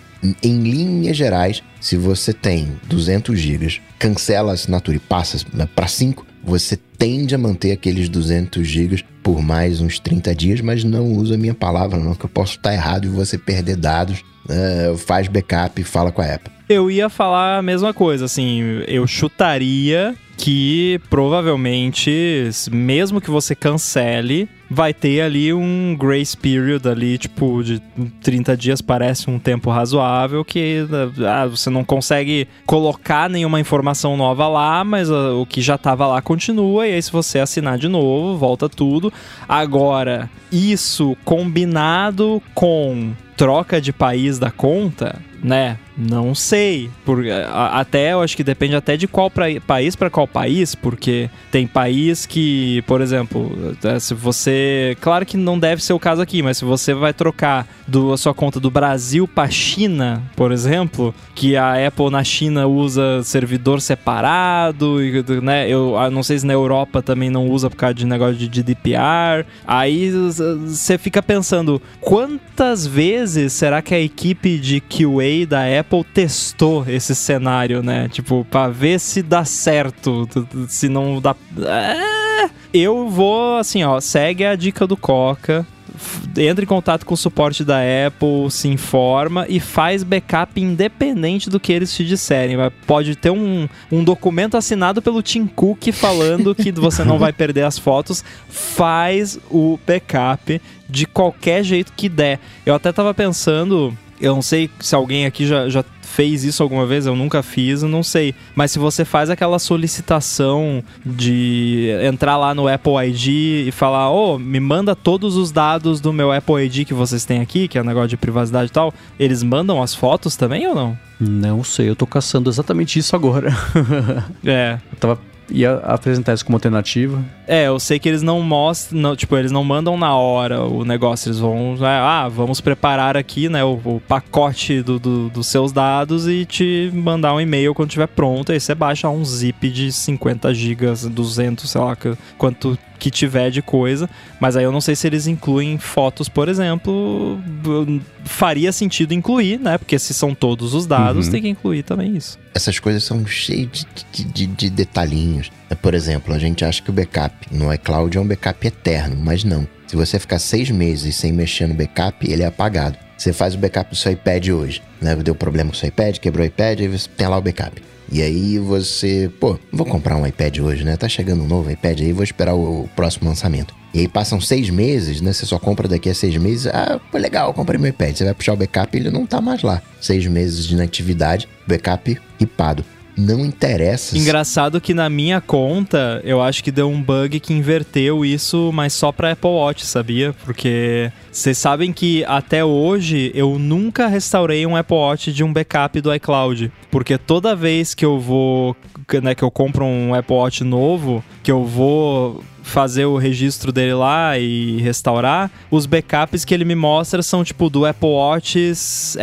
em linhas gerais, se você tem 200 GB, cancela a assinatura e passa para 5, você tende a manter aqueles 200 GB por mais uns 30 dias, mas não usa a minha palavra, não, que eu posso estar errado e você perder dados. Uh, faz backup e fala com a Apple. Eu ia falar a mesma coisa, assim, eu chutaria que provavelmente, mesmo que você cancele, vai ter ali um grace period ali, tipo, de 30 dias parece um tempo razoável, que ah, você não consegue colocar nenhuma informação nova lá, mas ah, o que já estava lá continua, e aí se você assinar de novo, volta tudo. Agora, isso combinado com troca de país da conta, né? Não sei. Por, até eu acho que depende até de qual pra, país para qual país, porque tem país que, por exemplo, é, se você. Claro que não deve ser o caso aqui, mas se você vai trocar do, a sua conta do Brasil para China, por exemplo, que a Apple na China usa servidor separado, né? Eu não sei se na Europa também não usa por causa de negócio de GDPR. Aí você fica pensando, quantas vezes será que a equipe de QA da Apple Apple testou esse cenário, né? Tipo, pra ver se dá certo, se não dá. É... Eu vou, assim, ó, segue a dica do Coca entra em contato com o suporte da Apple, se informa e faz backup independente do que eles te disserem. Pode ter um, um documento assinado pelo Tim Cook falando que (laughs) você não vai perder as fotos. Faz o backup de qualquer jeito que der. Eu até tava pensando eu não sei se alguém aqui já, já fez isso alguma vez, eu nunca fiz, eu não sei. Mas se você faz aquela solicitação de entrar lá no Apple ID e falar, ô, oh, me manda todos os dados do meu Apple ID que vocês têm aqui, que é um negócio de privacidade e tal, eles mandam as fotos também ou não? Não sei, eu tô caçando exatamente isso agora. (laughs) é. Eu tava ia apresentar isso como alternativa. É, eu sei que eles não mostram, não, tipo, eles não mandam na hora o negócio, eles vão, né, ah, vamos preparar aqui, né, o, o pacote do, do, dos seus dados e te mandar um e-mail quando estiver pronto, aí você baixa um zip de 50 gigas, 200, sei lá, quanto que tiver de coisa, mas aí eu não sei se eles incluem fotos, por exemplo, faria sentido incluir, né? Porque se são todos os dados, uhum. tem que incluir também isso. Essas coisas são cheias de, de, de detalhinhos. Por exemplo, a gente acha que o backup no iCloud é um backup eterno, mas não. Se você ficar seis meses sem mexer no backup, ele é apagado. Você faz o backup do seu iPad hoje, né? Deu problema com o seu iPad, quebrou o iPad, aí você tem lá o backup. E aí você, pô, vou comprar um iPad hoje, né? Tá chegando um novo iPad aí, vou esperar o próximo lançamento. E aí passam seis meses, né? Você só compra daqui a seis meses. Ah, pô, legal, comprei meu iPad. Você vai puxar o backup e ele não tá mais lá. Seis meses de inatividade, backup ripado não interessa. Engraçado que na minha conta, eu acho que deu um bug que inverteu isso, mas só pra Apple Watch, sabia? Porque vocês sabem que até hoje eu nunca restaurei um Apple Watch de um backup do iCloud. Porque toda vez que eu vou, né, que eu compro um Apple Watch novo, que eu vou fazer o registro dele lá e restaurar, os backups que ele me mostra são tipo do Apple Watch S,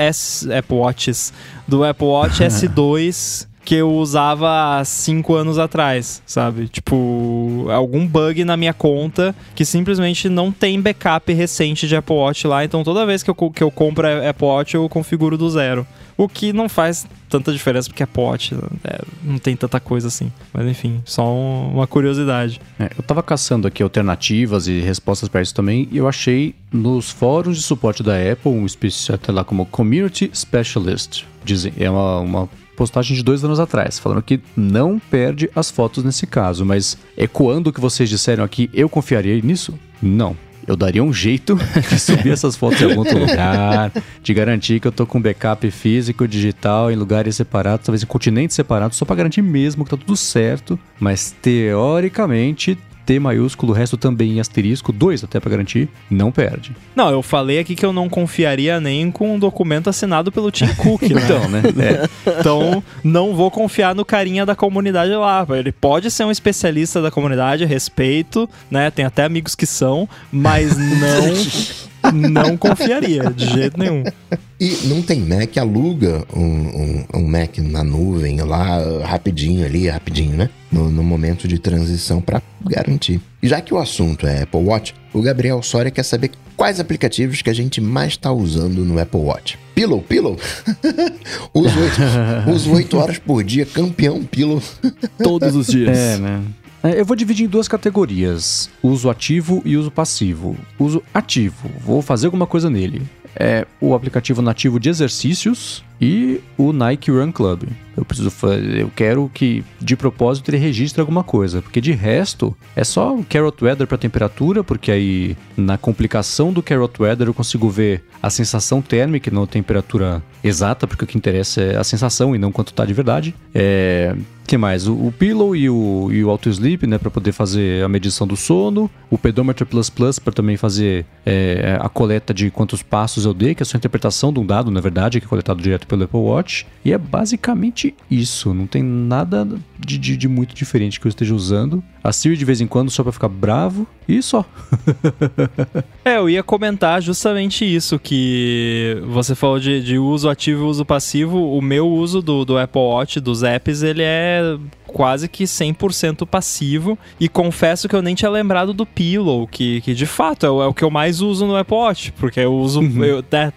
Apple Watches, do Apple Watch (laughs) S2 que eu usava há cinco anos atrás, sabe? Tipo, algum bug na minha conta que simplesmente não tem backup recente de Apple Watch lá. Então toda vez que eu, que eu compro Apple Watch, eu configuro do zero. O que não faz tanta diferença porque Apple Watch é, não tem tanta coisa assim. Mas enfim, só um, uma curiosidade. É, eu tava caçando aqui alternativas e respostas para isso também e eu achei nos fóruns de suporte da Apple um especial lá como Community Specialist. Dizem, é uma, uma postagem de dois anos atrás, falando que não perde as fotos nesse caso, mas ecoando o que vocês disseram aqui, eu confiaria nisso? Não. Eu daria um jeito (laughs) de subir (laughs) essas fotos em algum outro lugar, de garantir que eu tô com backup físico, digital, em lugares separados, talvez em continentes separados, só para garantir mesmo que tá tudo certo. Mas teoricamente T maiúsculo, o resto também em asterisco, dois até para garantir, não perde. Não, eu falei aqui que eu não confiaria nem com um documento assinado pelo Tim (laughs) Cook, né? então, né? (laughs) É. Então, não vou confiar no carinha da comunidade lá. Ele pode ser um especialista da comunidade, respeito, né? Tem até amigos que são, mas não (laughs) não confiaria de jeito nenhum. E não tem Mac, aluga um, um, um, Mac na nuvem lá rapidinho ali, rapidinho, né? No, no momento de transição para garantir. E já que o assunto é Apple Watch, o Gabriel Soria quer saber quais aplicativos que a gente mais está usando no Apple Watch. Pillow, Pillow? (laughs) uso, oito, uso oito horas por dia, campeão Pillow. Todos os dias. É, né? É, eu vou dividir em duas categorias: uso ativo e uso passivo. Uso ativo, vou fazer alguma coisa nele. É o aplicativo nativo de exercícios e o Nike Run Club. Eu preciso fazer, eu quero que de propósito ele registre alguma coisa, porque de resto é só o Carrot Weather para temperatura, porque aí na complicação do Carrot Weather eu consigo ver a sensação térmica não a temperatura exata, porque o que interessa é a sensação e não quanto tá de verdade. É, que mais? O, o Pillow e o, e o Auto Sleep, né, para poder fazer a medição do sono. O Pedometer Plus Plus para também fazer é, a coleta de quantos passos eu dei, que é a sua interpretação de um dado, na verdade, que é coletado direto pelo Apple Watch. E é basicamente isso. Não tem nada de, de, de muito diferente que eu esteja usando. A Siri de vez em quando só para ficar bravo e só. (laughs) é, eu ia comentar justamente isso, que você falou de, de uso ativo e uso passivo. O meu uso do, do Apple Watch, dos apps, ele é quase que 100% passivo. E confesso que eu nem tinha lembrado do Pillow, que, que de fato é o, é o que eu mais uso no Apple Watch, porque eu uso. Uhum. Eu, né,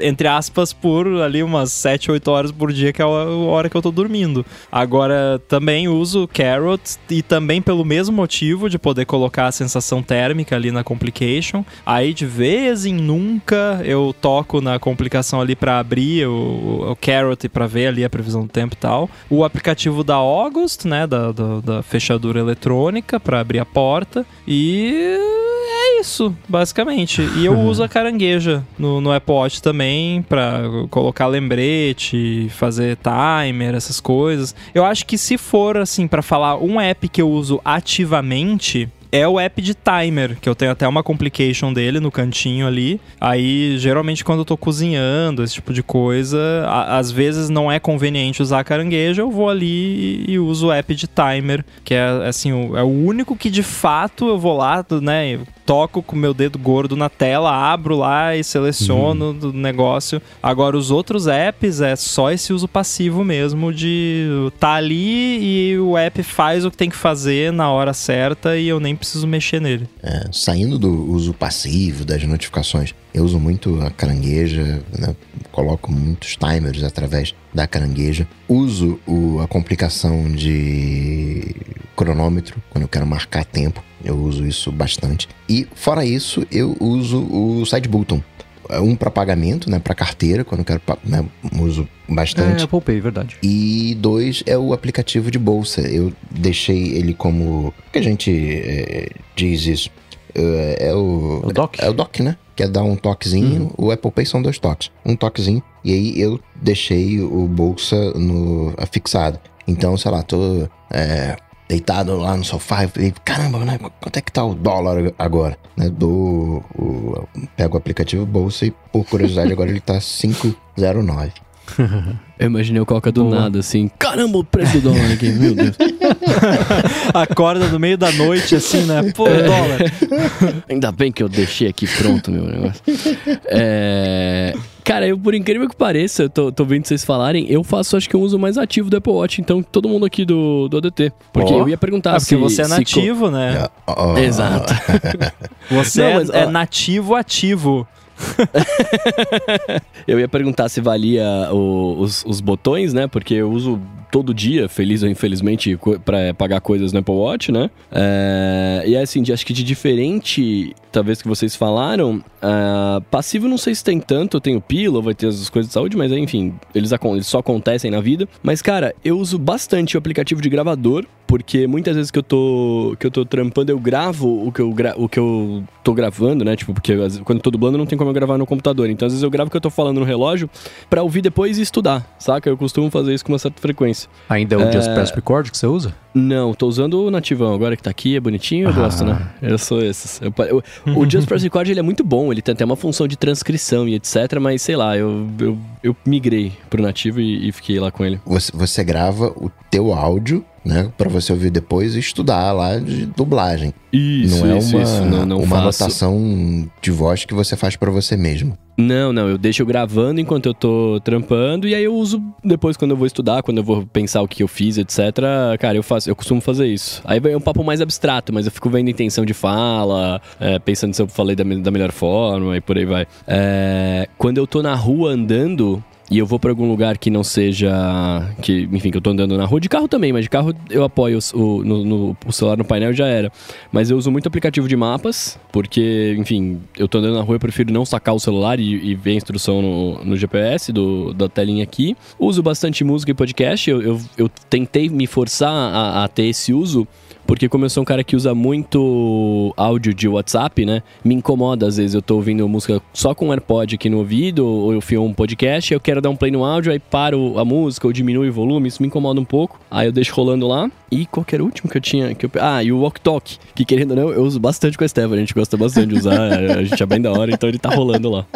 entre aspas, por ali umas 7, 8 horas por dia, que é a hora que eu tô dormindo. Agora, também uso Carrot e também pelo mesmo motivo de poder colocar a sensação térmica ali na complication. Aí, de vez em nunca, eu toco na complicação ali para abrir o, o Carrot e pra ver ali a previsão do tempo e tal. O aplicativo da August, né, da, da, da fechadura eletrônica para abrir a porta. E é isso, basicamente. E eu (laughs) uso a carangueja no, no Apple Watch também para colocar lembrete, fazer timer, essas coisas. Eu acho que se for assim para falar um app que eu uso ativamente, é o app de timer, que eu tenho até uma complication dele no cantinho ali. Aí, geralmente, quando eu tô cozinhando, esse tipo de coisa, a, às vezes não é conveniente usar caranguejo, eu vou ali e, e uso o app de timer, que é assim, o, é o único que de fato eu vou lá, né? toco com meu dedo gordo na tela, abro lá e seleciono uhum. do negócio. Agora, os outros apps é só esse uso passivo mesmo de tá ali e o app faz o que tem que fazer na hora certa e eu nem preciso mexer nele. É, saindo do uso passivo das notificações, eu uso muito a carangueja, né? coloco muitos timers através da carangueja. Uso o, a complicação de cronômetro quando eu quero marcar tempo. Eu uso isso bastante. E fora isso, eu uso o side button. É um para pagamento, né, para carteira, quando eu quero, né, uso bastante. É, Apple Pay, verdade. E dois é o aplicativo de bolsa. Eu deixei ele como que a gente é, diz isso. É, é o, o dock. É, o dock, né? Que é dar um toquezinho. Uhum. O Apple Pay são dois toques. Um toquezinho. E aí eu deixei o bolsa no afixado. Então, sei lá, tô é, deitado lá no sofá e falei, caramba, né? Quanto é que tá o dólar agora? Né, do, o, pego o aplicativo bolsa e, por curiosidade, agora ele tá 5,09. Eu imaginei o Coca do Boa. nada, assim, caramba, o preço do dólar aqui, meu Deus. (laughs) Acorda no meio da noite, assim, né? Pô, é. dólar. Ainda bem que eu deixei aqui pronto, meu negócio. É... Cara, eu, por incrível que pareça, eu tô, tô vendo vocês falarem, eu faço acho que um uso mais ativo do Apple Watch, então todo mundo aqui do, do ADT. Porque oh. eu ia perguntar ah, se... porque você é nativo, se... né? Oh. Exato. (laughs) você Não, é, mas, é nativo ativo. (laughs) eu ia perguntar se valia o, os, os botões, né? Porque eu uso todo dia, feliz ou infelizmente, para pagar coisas no Apple Watch, né? É, e assim, de, acho que de diferente, talvez que vocês falaram, uh, passivo não sei se tem tanto, eu tenho pila, vai ter as coisas de saúde, mas enfim, eles, eles só acontecem na vida. Mas, cara, eu uso bastante o aplicativo de gravador, porque muitas vezes que eu tô, que eu tô trampando, eu gravo o que eu, gra o que eu tô gravando, né? Tipo, porque quando eu tô dublando não tem como eu gravar no computador. Então, às vezes eu gravo o que eu tô falando no relógio para ouvir depois e estudar, saca? Eu costumo fazer isso com uma certa frequência. Ainda é o é... Just Press Record que você usa? Não, tô usando o nativão agora que tá aqui, é bonitinho, eu ah. gosto, né? Eu sou esses. Eu, eu, o Just Press Record ele é muito bom, ele tem até uma função de transcrição e etc, mas sei lá, eu, eu, eu migrei pro nativo e, e fiquei lá com ele. Você, você grava o teu áudio né? Para você ouvir depois e estudar lá de dublagem. Isso, não é isso, uma, isso. Não, não uma faço... anotação de voz que você faz para você mesmo. Não, não, eu deixo gravando enquanto eu tô trampando e aí eu uso depois quando eu vou estudar, quando eu vou pensar o que eu fiz, etc. Cara, eu faço, eu costumo fazer isso. Aí é um papo mais abstrato, mas eu fico vendo intenção de fala, é, pensando se eu falei da, da melhor forma e por aí vai. É, quando eu tô na rua andando, e eu vou para algum lugar que não seja. que Enfim, que eu tô andando na rua, de carro também, mas de carro eu apoio o, no, o celular no painel já era. Mas eu uso muito aplicativo de mapas, porque, enfim, eu tô andando na rua, eu prefiro não sacar o celular e, e ver a instrução no, no GPS do, da telinha aqui. Uso bastante música e podcast, eu, eu, eu tentei me forçar a, a ter esse uso porque como eu sou um cara que usa muito áudio de WhatsApp, né? Me incomoda às vezes eu tô ouvindo música só com AirPod aqui no ouvido, ou eu filmo um podcast, eu quero dar um play no áudio, aí paro a música ou diminui o volume, isso me incomoda um pouco. Aí eu deixo rolando lá. E qualquer último que eu tinha. Que eu... Ah, e o Walk Talk, que querendo ou não, eu uso bastante com a Estevam, a gente gosta bastante de usar, (laughs) a gente é bem da hora, então ele tá rolando lá.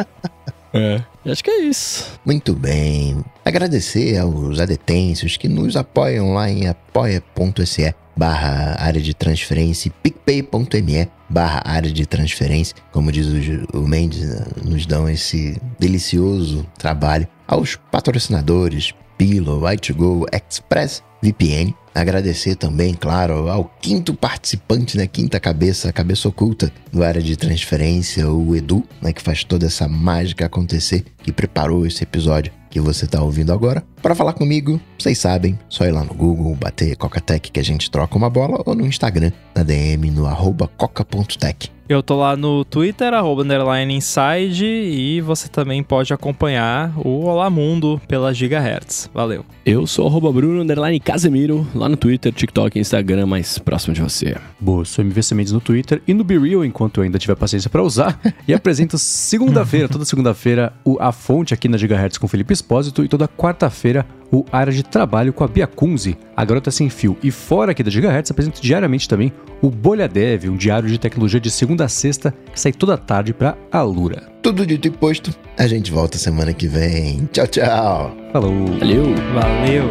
É. Acho que é isso. Muito bem. Agradecer aos adetêncios que nos apoiam lá em apoia.se barra área de transferência e picpay.me barra área de transferência. Como diz o, o Mendes, nos dão esse delicioso trabalho. Aos patrocinadores, Pillow, i2Go, Express, VPN. Agradecer também, claro, ao quinto participante, né? Quinta cabeça, cabeça oculta do área de transferência, o Edu, né? Que faz toda essa mágica acontecer, que preparou esse episódio que você está ouvindo agora. Para falar comigo, vocês sabem, só ir lá no Google, bater Coca-Tech que a gente troca uma bola ou no Instagram, na DM, no arroba coca.tech. Eu tô lá no Twitter, arroba underline inside, e você também pode acompanhar o Olá Mundo pela Gigahertz. Valeu. Eu sou arroba Bruno underline Casemiro, lá no Twitter, TikTok e Instagram, mais próximo de você. Boa, sou MVC Mendes no Twitter e no BeReal, enquanto eu ainda tiver paciência para usar. (laughs) e apresento segunda-feira, toda segunda-feira, a fonte aqui na Gigahertz com Felipe Espósito e toda quarta-feira o Área de Trabalho com a Bia Kunze, a garota sem fio. E fora aqui da Gigahertz, apresento diariamente também o Bolha Dev, um diário de tecnologia de segunda a sexta, que sai toda tarde para Alura. Tudo dito e posto, a gente volta semana que vem. Tchau, tchau. Falou. Valeu. Valeu!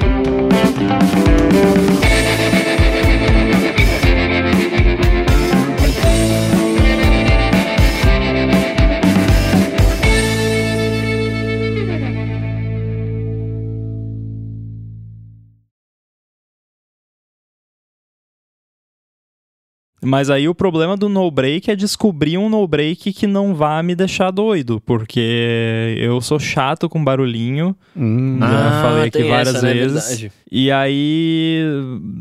Mas aí o problema do no break é descobrir um no break que não vá me deixar doido, porque eu sou chato com barulhinho. Hum, Já Ah, falei aqui várias essa, né? vezes. Verdade. E aí,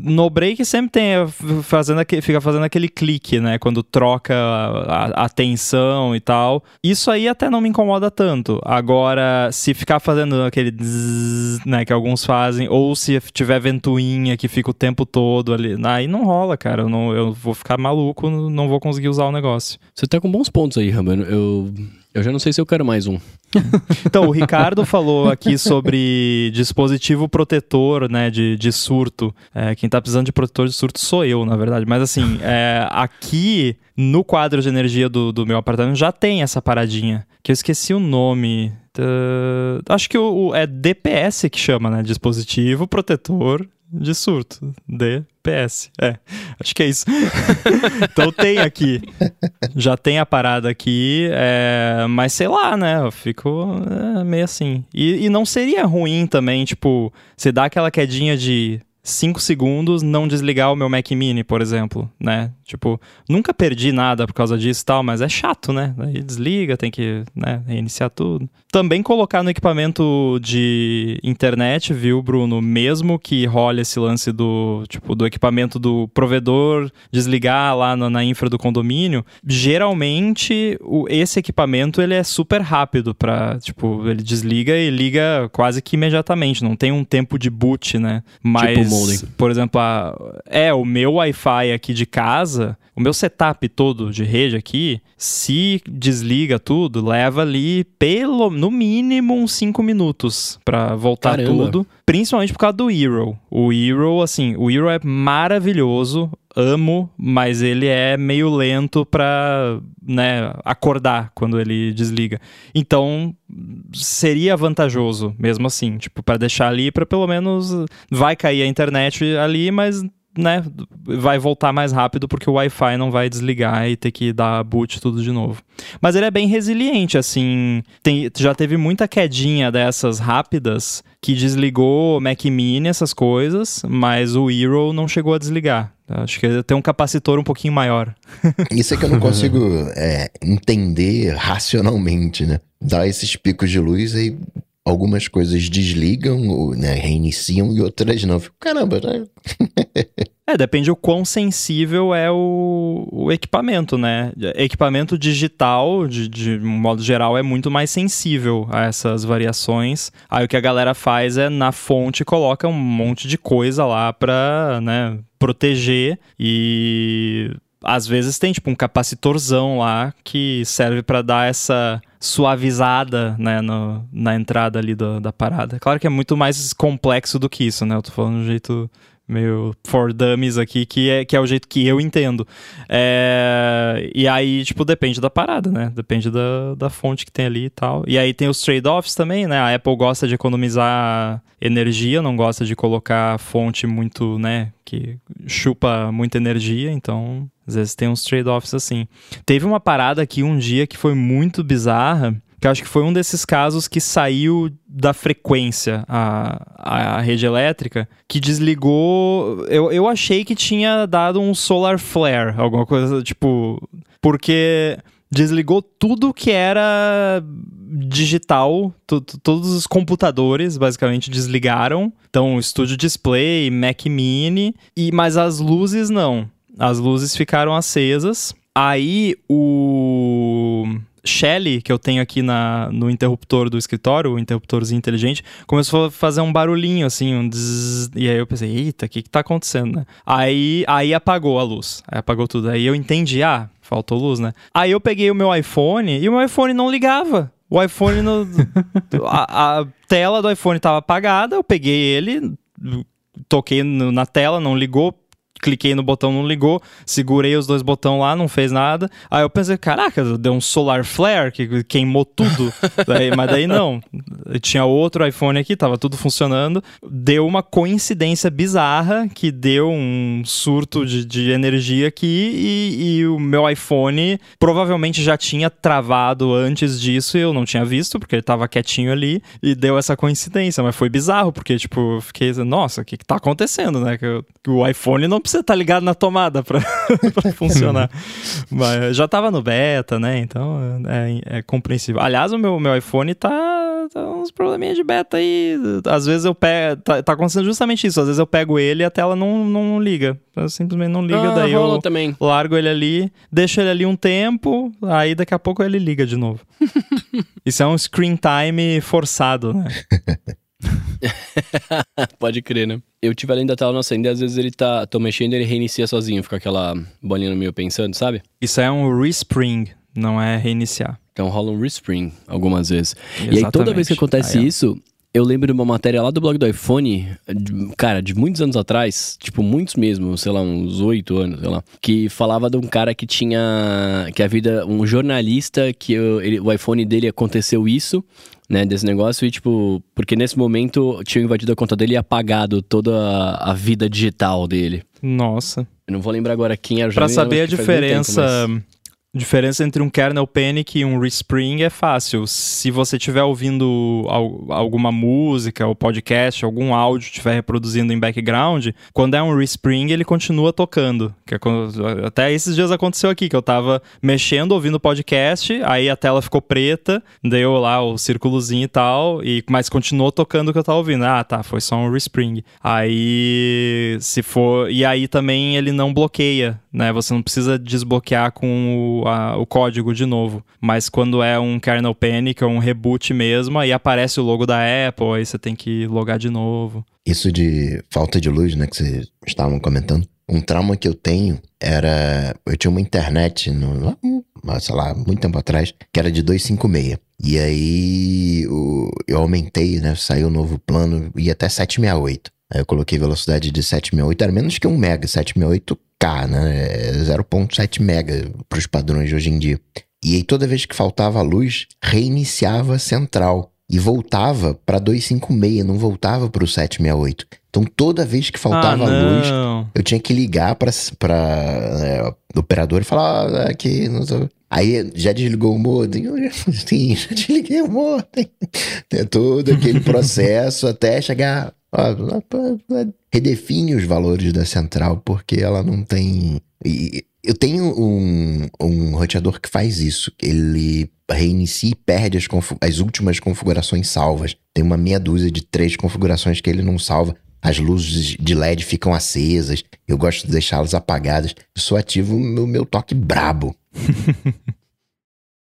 no break sempre tem é, fazendo aquele, fica fazendo aquele clique, né? Quando troca a, a tensão e tal. Isso aí até não me incomoda tanto. Agora, se ficar fazendo aquele zzz, né, que alguns fazem, ou se tiver ventoinha que fica o tempo todo ali, aí não rola, cara. Eu, não, eu vou ficar maluco, não vou conseguir usar o negócio. Você tá com bons pontos aí, Rambo. Eu, eu já não sei se eu quero mais um. (laughs) Então, o Ricardo falou aqui sobre dispositivo protetor, né, de, de surto. É, quem tá precisando de protetor de surto sou eu, na verdade. Mas assim, (laughs) é, aqui no quadro de energia do, do meu apartamento já tem essa paradinha, que eu esqueci o nome. Tá, acho que o, o- é DPS que chama, né, dispositivo protetor de surto. DPS. É, acho que é isso. (laughs) então tem aqui. Já tem a parada aqui, é, mas sei lá, né? Eu fico é, meio assim. E, e não seria ruim também, tipo, você dá aquela quedinha de 5 segundos, não desligar o meu Mac Mini, por exemplo, né? Tipo, nunca perdi nada por causa disso e tal, mas é chato, né? Aí desliga, tem que né, reiniciar tudo. Também colocar no equipamento de internet, viu, Bruno? Mesmo que role esse lance do, tipo, do equipamento do provedor desligar lá na, na infra do condomínio, geralmente o, esse equipamento ele é super rápido para tipo, ele desliga e liga quase que imediatamente, não tem um tempo de boot, né? Mas, modem. por exemplo, a, é, o meu Wi-Fi aqui de casa, o meu setup todo de rede aqui, se desliga tudo, leva ali pelo, no mínimo uns 5 minutos para voltar Caramba. tudo. Principalmente por causa do Hero. O Hero, assim, o Hero é maravilhoso, amo, mas ele é meio lento pra, né, acordar quando ele desliga. Então, seria vantajoso, mesmo assim, tipo, para deixar ali para pelo menos vai cair a internet ali, mas né, vai voltar mais rápido porque o Wi-Fi não vai desligar e ter que dar boot tudo de novo. Mas ele é bem resiliente, assim, tem, já teve muita quedinha dessas rápidas que desligou o Mac Mini, essas coisas, mas o Hero não chegou a desligar. Acho que tem um capacitor um pouquinho maior. (laughs) Isso é que eu não consigo é, entender racionalmente, né? Dá esses picos de luz aí algumas coisas desligam, né, reiniciam e outras não. Fico, caramba, né? (laughs) É, depende o quão sensível é o, o equipamento, né? Equipamento digital, de, de um modo geral, é muito mais sensível a essas variações. Aí o que a galera faz é, na fonte, coloca um monte de coisa lá pra, né, proteger e... Às vezes tem, tipo, um capacitorzão lá que serve pra dar essa suavizada, né, no- na entrada ali do- da parada. Claro que é muito mais complexo do que isso, né? Eu tô falando de um jeito meio for dummies aqui, que é, que é o jeito que eu entendo. É, e aí, tipo, depende da parada, né? Depende da, da fonte que tem ali e tal. E aí tem os trade-offs também, né? A Apple gosta de economizar energia, não gosta de colocar fonte muito, né? Que chupa muita energia, então às vezes tem uns trade-offs assim. Teve uma parada aqui um dia que foi muito bizarra, que acho que foi um desses casos que saiu da frequência a, a, rede elétrica, que desligou. Eu, eu achei que tinha dado um solar flare, alguma coisa tipo. Porque desligou tudo que era digital, todos os computadores basicamente desligaram. Então, Studio Display, Mac Mini, e mas as luzes não. As luzes ficaram acesas. Aí o Shelly, que eu tenho aqui na, no interruptor do escritório, o interruptorzinho inteligente, começou a fazer um barulhinho assim, um e aí eu pensei, eita, o que que tá acontecendo, né? Aí, aí apagou a luz, aí apagou tudo. Aí eu entendi, ah, faltou luz, né? Aí eu peguei o meu iPhone e o meu iPhone não ligava. O iPhone no. a, a tela do iPhone tava apagada, eu peguei ele, toquei no- na tela, não ligou. Cliquei no botão, não ligou. Segurei os dois botões lá, não fez nada. Aí eu pensei, caraca, deu um solar flare que queimou tudo. (laughs) Daí- mas daí não. Tinha outro iPhone aqui, tava tudo funcionando. Deu uma coincidência bizarra que deu um surto de, de energia aqui e, e o meu iPhone provavelmente já tinha travado antes disso e eu não tinha visto, porque ele tava quietinho ali e deu essa coincidência. Mas foi bizarro, porque, tipo, eu fiquei, nossa, o que, que tá acontecendo, né? Que, eu- que o iPhone não precisa estar ligado na tomada pra, (laughs) pra funcionar. (laughs) Mas já tava no beta, né? Então é, é compreensível. Aliás, o meu, meu iPhone tá, tá uns probleminha de beta aí. Às vezes eu pego. Tá, tá acontecendo justamente isso. Às vezes eu pego ele e a tela não, não liga. Ela simplesmente não liga, ah, daí eu também. largo ele ali, deixo ele ali um tempo, aí daqui a pouco ele liga de novo. (laughs) Isso é um screen time forçado, né? (laughs) Pode crer, né? Eu tive além da tela não acender, às vezes ele tá. tô mexendo e ele reinicia sozinho, fica aquela bolinha no meio pensando, sabe? Isso é um respring, não é reiniciar. Então rola um respring algumas vezes. E aí toda Exatamente. vez que acontece Aí, isso, eu lembro de uma matéria lá do blog do iPhone, de- cara, de muitos anos atrás, tipo, muitos mesmo, sei lá, uns oito anos, sei lá, que falava de um cara que tinha. que a vida. um jornalista que o, ele- o iPhone dele aconteceu isso. Né, desse negócio, e tipo, porque nesse momento tinham invadido a conta dele e apagado toda a, a vida digital dele. Nossa. Eu não vou lembrar agora quem era o Pra saber a muito tempo, diferença, mas- diferença entre um kernel panic e um respring é fácil. Se você estiver ouvindo al- alguma música ou podcast, algum áudio estiver reproduzindo em background, quando é um respring ele continua tocando. É até esses dias aconteceu aqui que eu tava mexendo, ouvindo podcast, aí a tela ficou preta, deu lá o círculozinho e tal, e mas continuou tocando o que eu tava ouvindo. Ah, tá, foi só um respring. Aí se for e aí também ele não bloqueia, né? Você não precisa desbloquear com o, a- o código de novo. Mas quando é um kernel panic ou um reboot mesmo, aí aparece o logo da Apple, aí você tem que logar de novo. Isso de falta de luz, né, que vocês estavam comentando. Um trauma que eu tenho era. Eu tinha uma internet, no, hum, sei lá, muito tempo atrás, que era de 256. E aí o- eu aumentei, né? Saiu o novo plano, ia até 768. Aí eu coloquei velocidade de 768, era menos que 1 mega, 768K, né? É 0.7 mega para os padrões de hoje em dia. E aí toda vez que faltava luz, reiniciava a central e voltava para 256, não voltava para o 768. Então toda vez que faltava ah, luz, eu tinha que ligar pra, pra é, operador e falar, ah, aqui, não sei. Aí já desligou o modem? (laughs) Sim, já desliguei o modem. Tem todo aquele (laughs) processo até chegar. ó, redefine os valores da central, porque ela não tem. eu tenho um, um roteador que faz isso. Ele reinicia e perde as, as últimas configurações salvas. Tem uma meia dúzia de três configurações que ele não salva. As luzes de LED ficam acesas. Eu gosto de deixá-las apagadas. Eu só ativo o meu, meu toque brabo. (laughs)